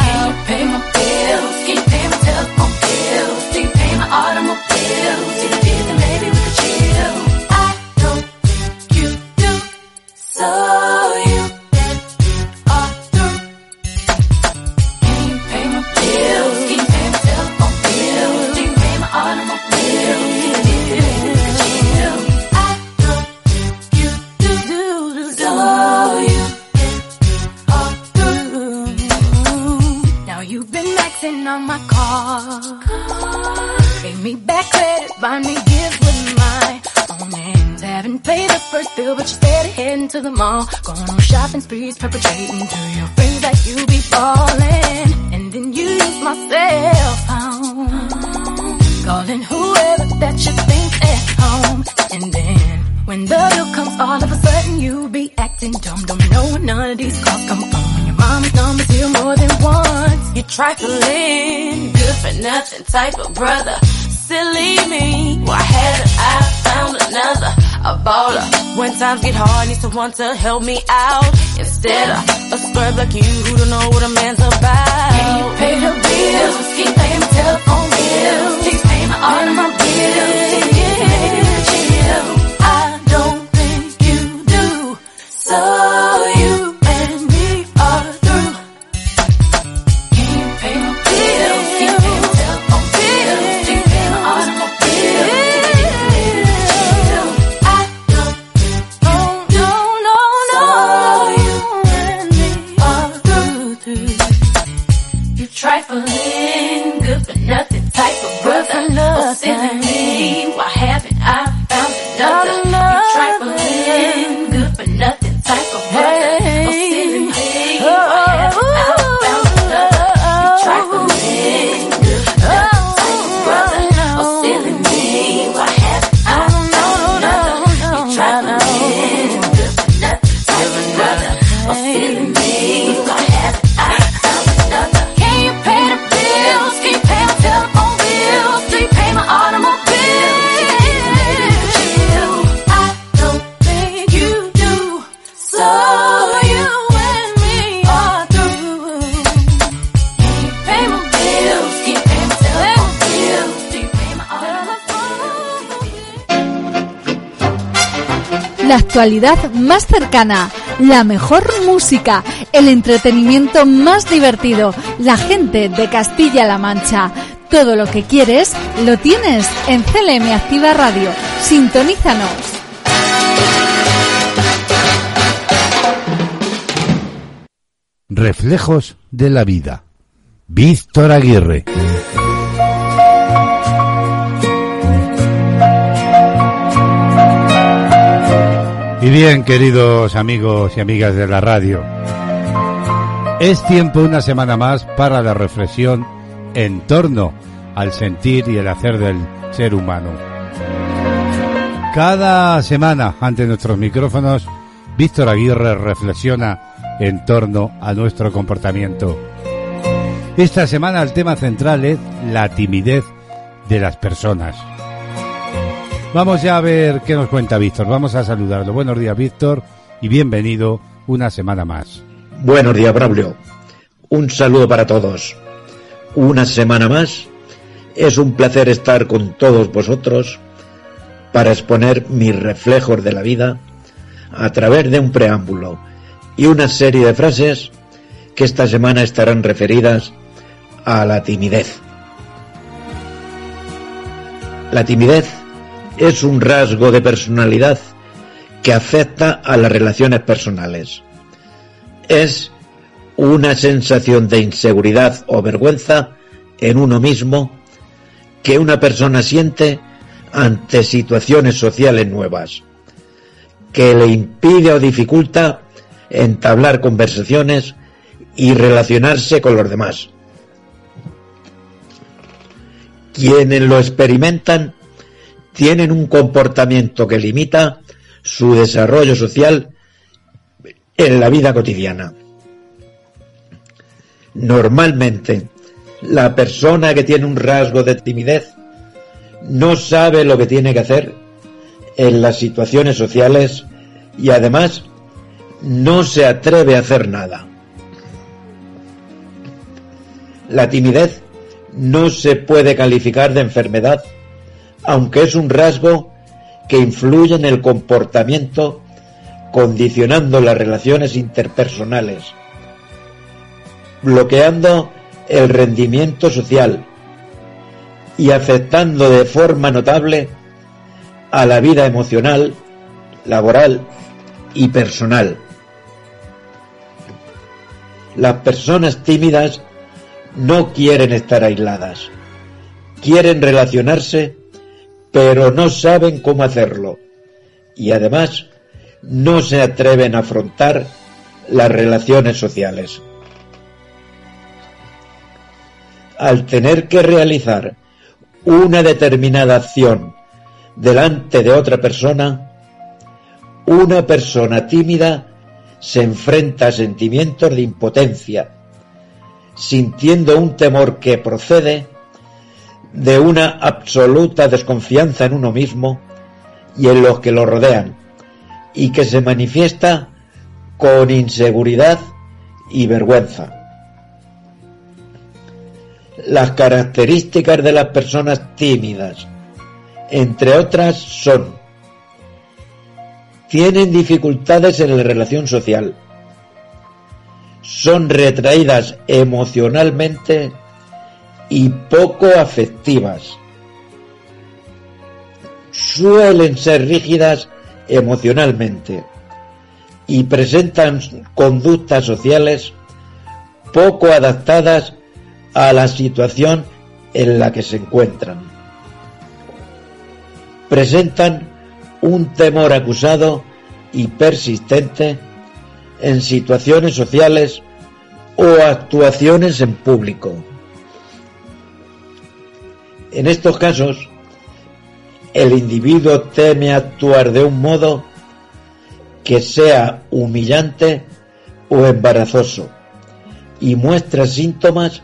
Hard, to help me out. Instead of a scrub like you who don't know what a man's actualidad más cercana, la mejor música, el entretenimiento más divertido, la gente de Castilla-La Mancha. Todo lo que quieres lo tienes en CLM Activa Radio. Sintonízanos. Reflejos de la vida. Víctor Aguirre. Y bien, queridos amigos y amigas de la radio, es tiempo una semana más para la reflexión en torno al sentir y el hacer del ser humano. Cada semana, ante nuestros micrófonos, Víctor Aguirre reflexiona en torno a nuestro comportamiento. Esta semana el tema central es la timidez de las personas. Vamos ya a ver qué nos cuenta Víctor. Vamos a saludarlo. Buenos días, Víctor, y bienvenido una semana más. Buenos días, Braulio. Un saludo para todos. Una semana más. Es un placer estar con todos vosotros para exponer mis reflejos de la vida a través de un preámbulo y una serie de frases que esta semana estarán referidas a la timidez. La timidez es un rasgo de personalidad que afecta a las relaciones personales. Es una sensación de inseguridad o vergüenza en uno mismo que una persona siente ante situaciones sociales nuevas, que le impide o dificulta entablar conversaciones y relacionarse con los demás. Quienes lo experimentan tienen un comportamiento que limita su desarrollo social en la vida cotidiana. Normalmente, la persona que tiene un rasgo de timidez no sabe lo que tiene que hacer en las situaciones sociales y además no se atreve a hacer nada. La timidez no se puede calificar de enfermedad aunque es un rasgo que influye en el comportamiento condicionando las relaciones interpersonales, bloqueando el rendimiento social y afectando de forma notable a la vida emocional, laboral y personal. Las personas tímidas no quieren estar aisladas, quieren relacionarse pero no saben cómo hacerlo y además no se atreven a afrontar las relaciones sociales. Al tener que realizar una determinada acción delante de otra persona, una persona tímida se enfrenta a sentimientos de impotencia, sintiendo un temor que procede de una absoluta desconfianza en uno mismo y en los que lo rodean, y que se manifiesta con inseguridad y vergüenza. Las características de las personas tímidas, entre otras, son tienen dificultades en la relación social, son retraídas emocionalmente y poco afectivas. Suelen ser rígidas emocionalmente y presentan conductas sociales poco adaptadas a la situación en la que se encuentran. Presentan un temor acusado y persistente en situaciones sociales o actuaciones en público. En estos casos, el individuo teme actuar de un modo que sea humillante o embarazoso y muestra síntomas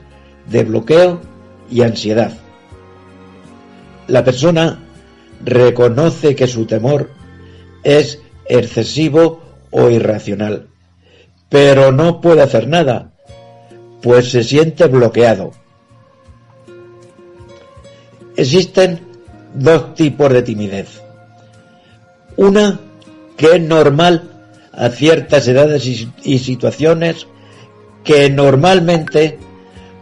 de bloqueo y ansiedad. La persona reconoce que su temor es excesivo o irracional, pero no puede hacer nada, pues se siente bloqueado Existen dos tipos de timidez. Una que es normal a ciertas edades y, situaciones que normalmente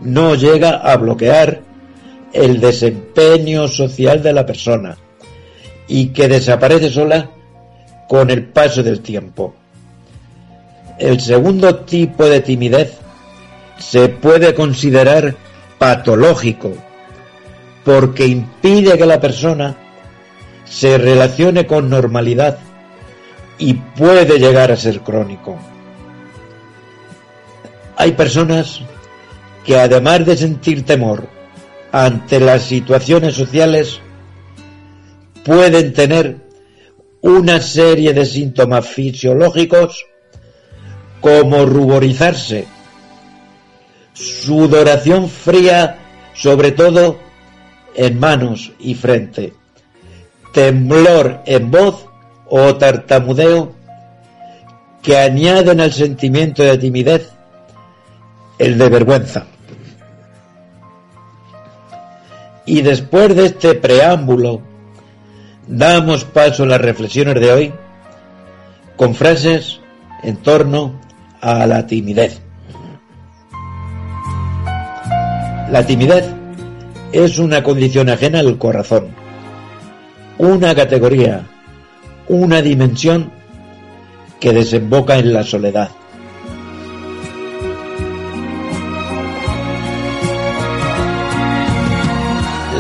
no llega a bloquear el desempeño social de la persona y que desaparece sola con el paso del tiempo. El segundo tipo de timidez se puede considerar patológico porque impide que la persona se relacione con normalidad y puede llegar a ser crónico. Hay personas que además de sentir temor ante las situaciones sociales, pueden tener una serie de síntomas fisiológicos como ruborizarse, sudoración fría, sobre todo en manos y frente, temblor en voz o tartamudeo que añaden al sentimiento de timidez el de vergüenza. Y después de este preámbulo, damos paso a las reflexiones de hoy con frases en torno a la timidez. La timidez es una condición ajena al corazón, una categoría, una dimensión que desemboca en la soledad.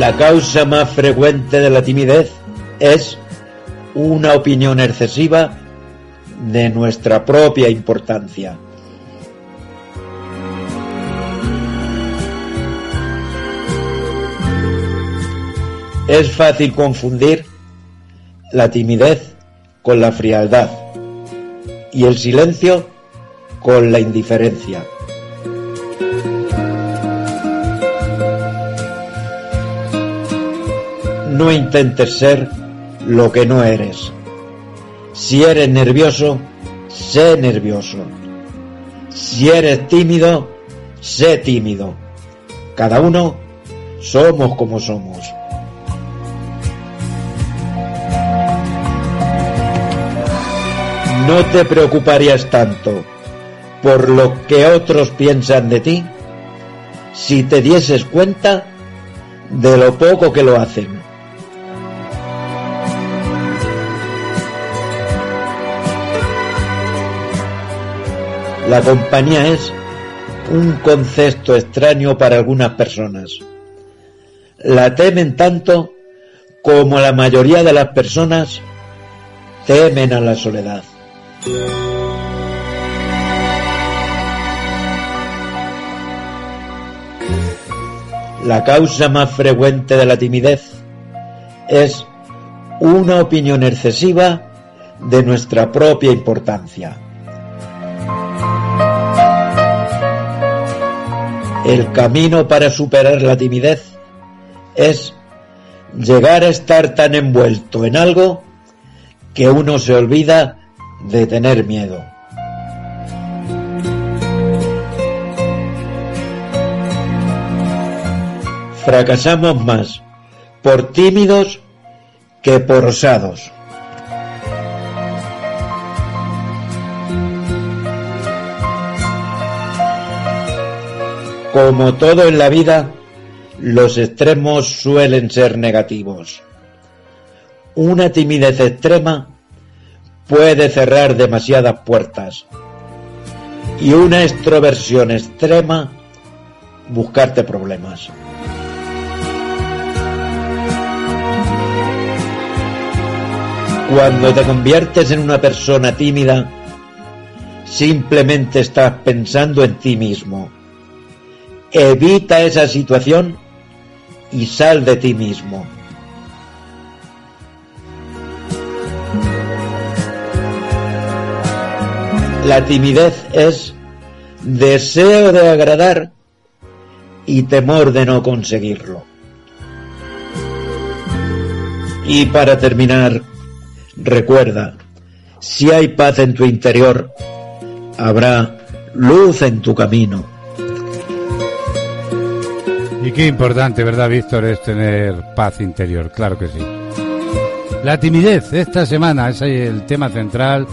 La causa más frecuente de la timidez es una opinión excesiva de nuestra propia importancia. Es fácil confundir la timidez con la frialdad y el silencio con la indiferencia. No intentes ser lo que no eres. Si eres nervioso, sé nervioso. Si eres tímido, sé tímido. Cada uno somos como somos. ¿No te preocuparías tanto por lo que otros piensan de ti si te dieses cuenta de lo poco que lo hacen? La compañía es un concepto extraño para algunas personas. La temen tanto como la mayoría de las personas temen a la soledad. La causa más frecuente de la timidez es una opinión excesiva de nuestra propia importancia. El camino para superar la timidez es llegar a estar tan envuelto en algo que uno se olvida de tener miedo. Fracasamos más por tímidos que por osados. Como todo en la vida, los extremos suelen ser negativos. Una timidez extrema puede cerrar demasiadas puertas y una extroversión extrema buscarte problemas. Cuando te conviertes en una persona tímida, simplemente estás pensando en ti mismo. Evita esa situación y sal de ti mismo. La timidez es deseo de agradar y temor de no conseguirlo. Y para terminar, recuerda, si hay paz en tu interior, habrá luz en tu camino. Y qué importante, ¿verdad, Víctor? Es tener paz interior, claro que sí. La timidez, esta semana es el tema central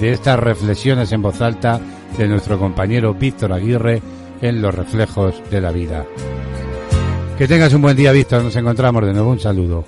de estas reflexiones en voz alta de nuestro compañero Víctor Aguirre en Los Reflejos de la Vida. Que tengas un buen día, Víctor. Nos encontramos de nuevo. Un saludo.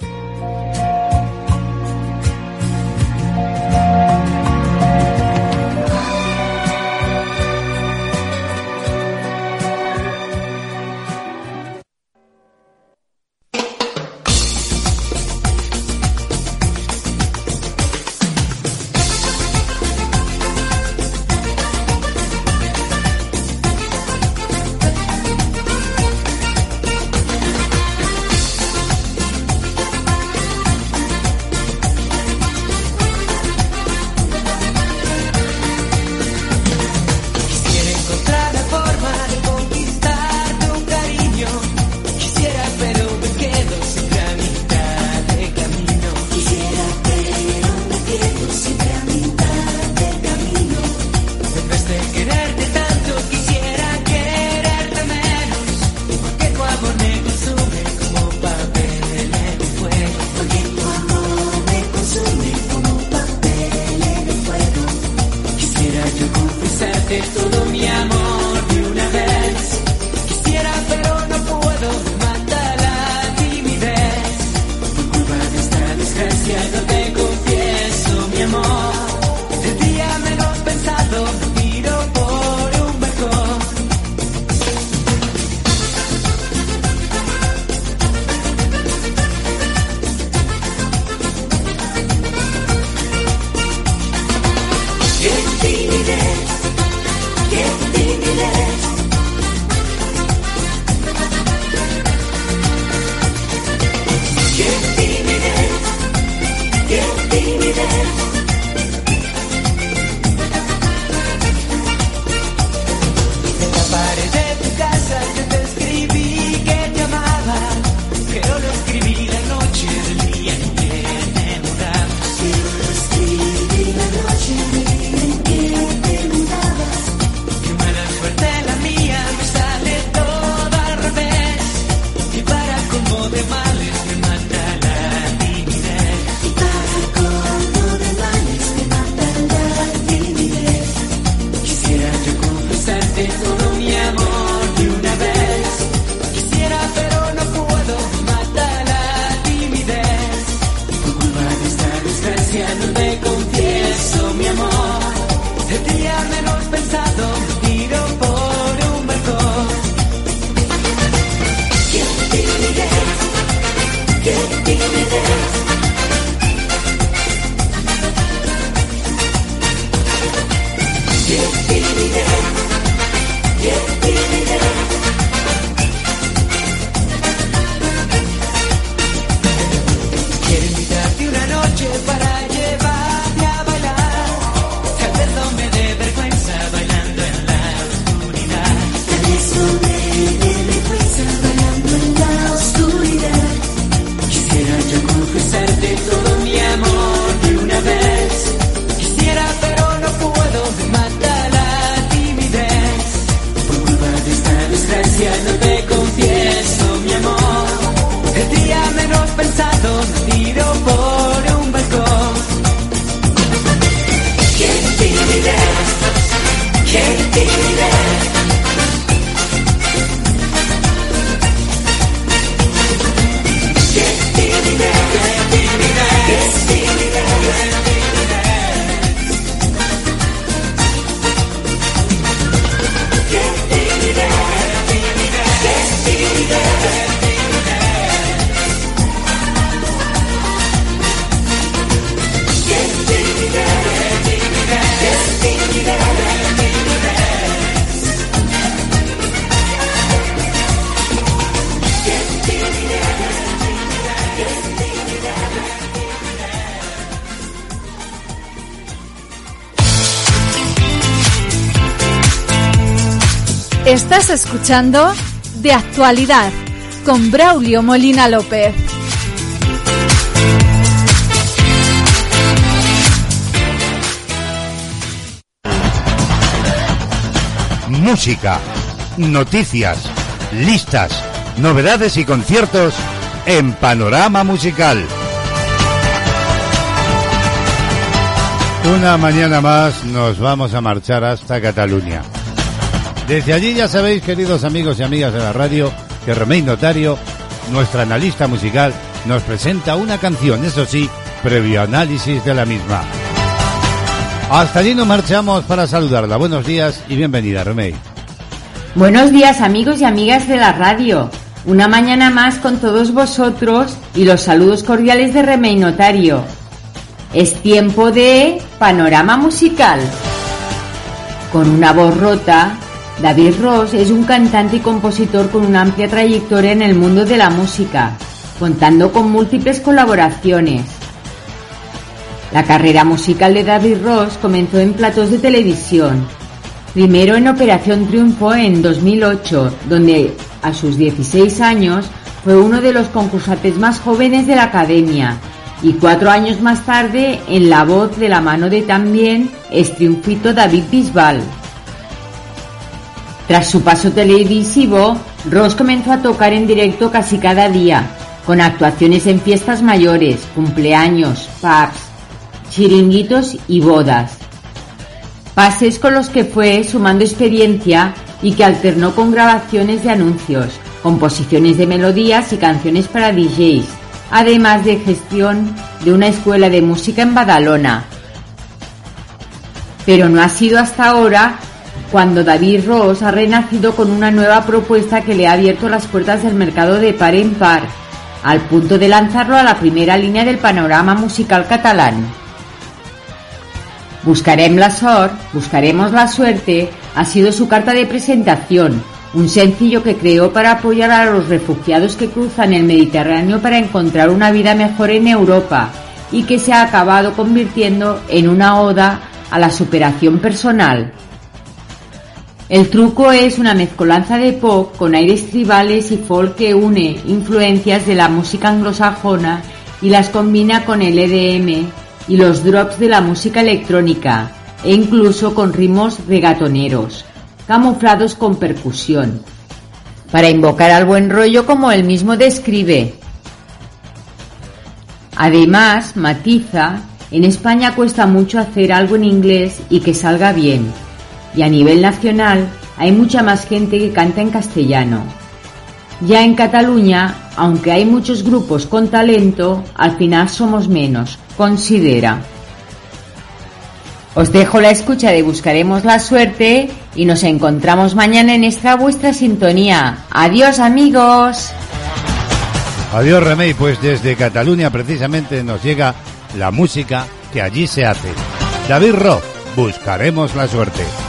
Estás escuchando De Actualidad con Braulio Molina López. Música, noticias, listas, novedades y conciertos en Panorama Musical. Una mañana más nos vamos a marchar hasta Cataluña. Desde allí ya sabéis, queridos amigos y amigas de la radio, que Remey Notario, nuestra analista musical, nos presenta una canción, eso sí, previo análisis de la misma. Hasta allí nos marchamos para saludarla. Buenos días y bienvenida, Remey. Buenos días amigos y amigas de la radio. Una mañana más con todos vosotros y los saludos cordiales de Remey Notario. Es tiempo de panorama musical. Con una voz rota, David Ross es un cantante y compositor con una amplia trayectoria en el mundo de la música, contando con múltiples colaboraciones. La carrera musical de David Ross comenzó en platos de televisión, primero en Operación Triunfo en 2008, donde a sus 16 años fue uno de los concursantes más jóvenes de la academia y cuatro años más tarde en La Voz de la mano de también es triunfito David Bisbal. Tras su paso televisivo, Ross comenzó a tocar en directo casi cada día, con actuaciones en fiestas mayores, cumpleaños, pubs, chiringuitos y bodas. Pases con los que fue sumando experiencia y que alternó con grabaciones de anuncios, composiciones de melodías y canciones para DJs, además de gestión de una escuela de música en Badalona. Pero no ha sido hasta ahora cuando David Ross ha renacido con una nueva propuesta que le ha abierto las puertas del mercado de par en par, al punto de lanzarlo a la primera línea del panorama musical catalán. Buscarem la sort, buscaremos la suerte, ha sido su carta de presentación, un sencillo que creó para apoyar a los refugiados que cruzan el Mediterráneo para encontrar una vida mejor en Europa y que se ha acabado convirtiendo en una oda a la superación personal. El truco es una mezcolanza de pop con aires tribales y folk que une influencias de la música anglosajona y las combina con el EDM y los drops de la música electrónica e incluso con ritmos regatoneros, camuflados con percusión, para invocar al buen rollo como él mismo describe. Además, matiza, en España cuesta mucho hacer algo en inglés y que salga bien, y a nivel nacional hay mucha más gente que canta en castellano. Ya en Cataluña, aunque hay muchos grupos con talento, al final somos menos, considera. Os dejo la escucha de Buscaremos la Suerte y nos encontramos mañana en esta vuestra sintonía. Adiós amigos. Adiós Remey, pues desde Cataluña precisamente nos llega la música que allí se hace. David Roth, buscaremos la suerte.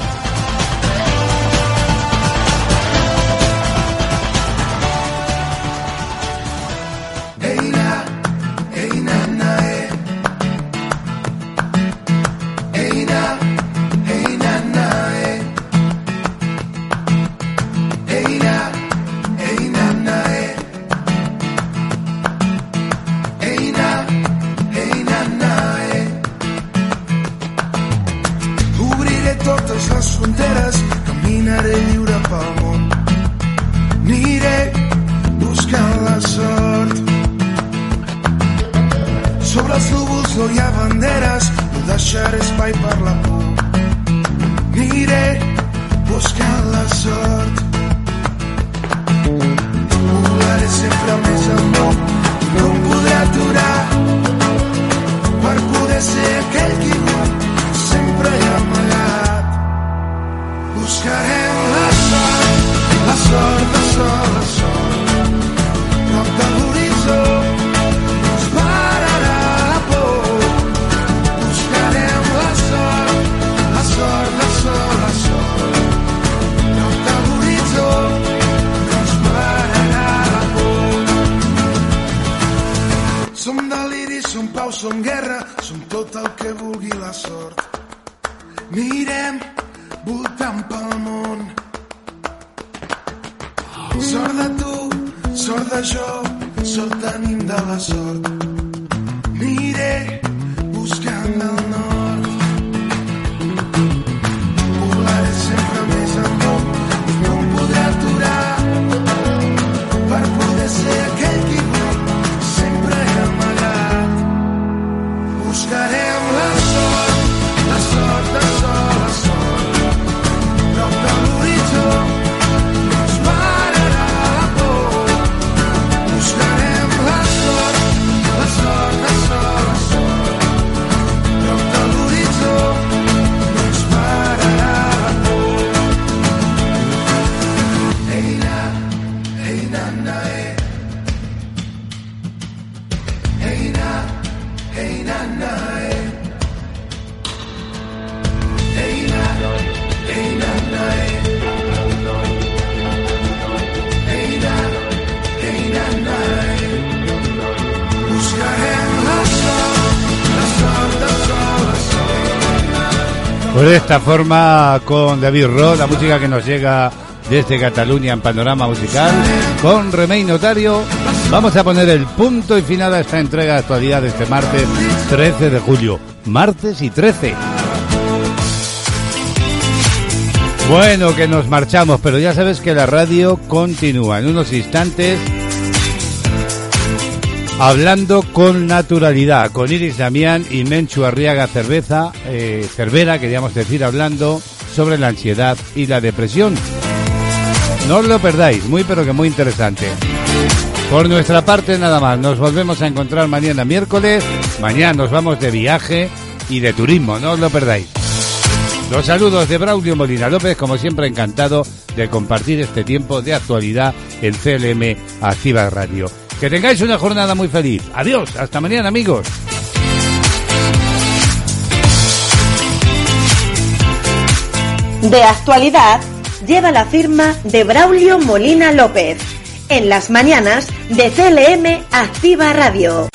Por esta forma, con David Ro, la música que nos llega desde Cataluña en Panorama Musical, con Remey Notario, vamos a poner el punto y final a esta entrega de actualidad de este martes 13 de julio. Martes y 13. Bueno, que nos marchamos, pero ya sabes que la radio continúa en unos instantes hablando con naturalidad, con Iris Damián y Menchu Arriaga Cerveza, eh, Cervera, queríamos decir, hablando sobre la ansiedad y la depresión. No os lo perdáis, muy pero que muy interesante. Por nuestra parte nada más, nos volvemos a encontrar mañana miércoles, mañana nos vamos de viaje y de turismo, no os lo perdáis. Los saludos de Braulio Molina López, como siempre encantado de compartir este tiempo de actualidad en CLM Activa Radio. Que tengáis una jornada muy feliz. Adiós, hasta mañana amigos. De actualidad lleva la firma de Braulio Molina López en las mañanas de CLM Activa Radio.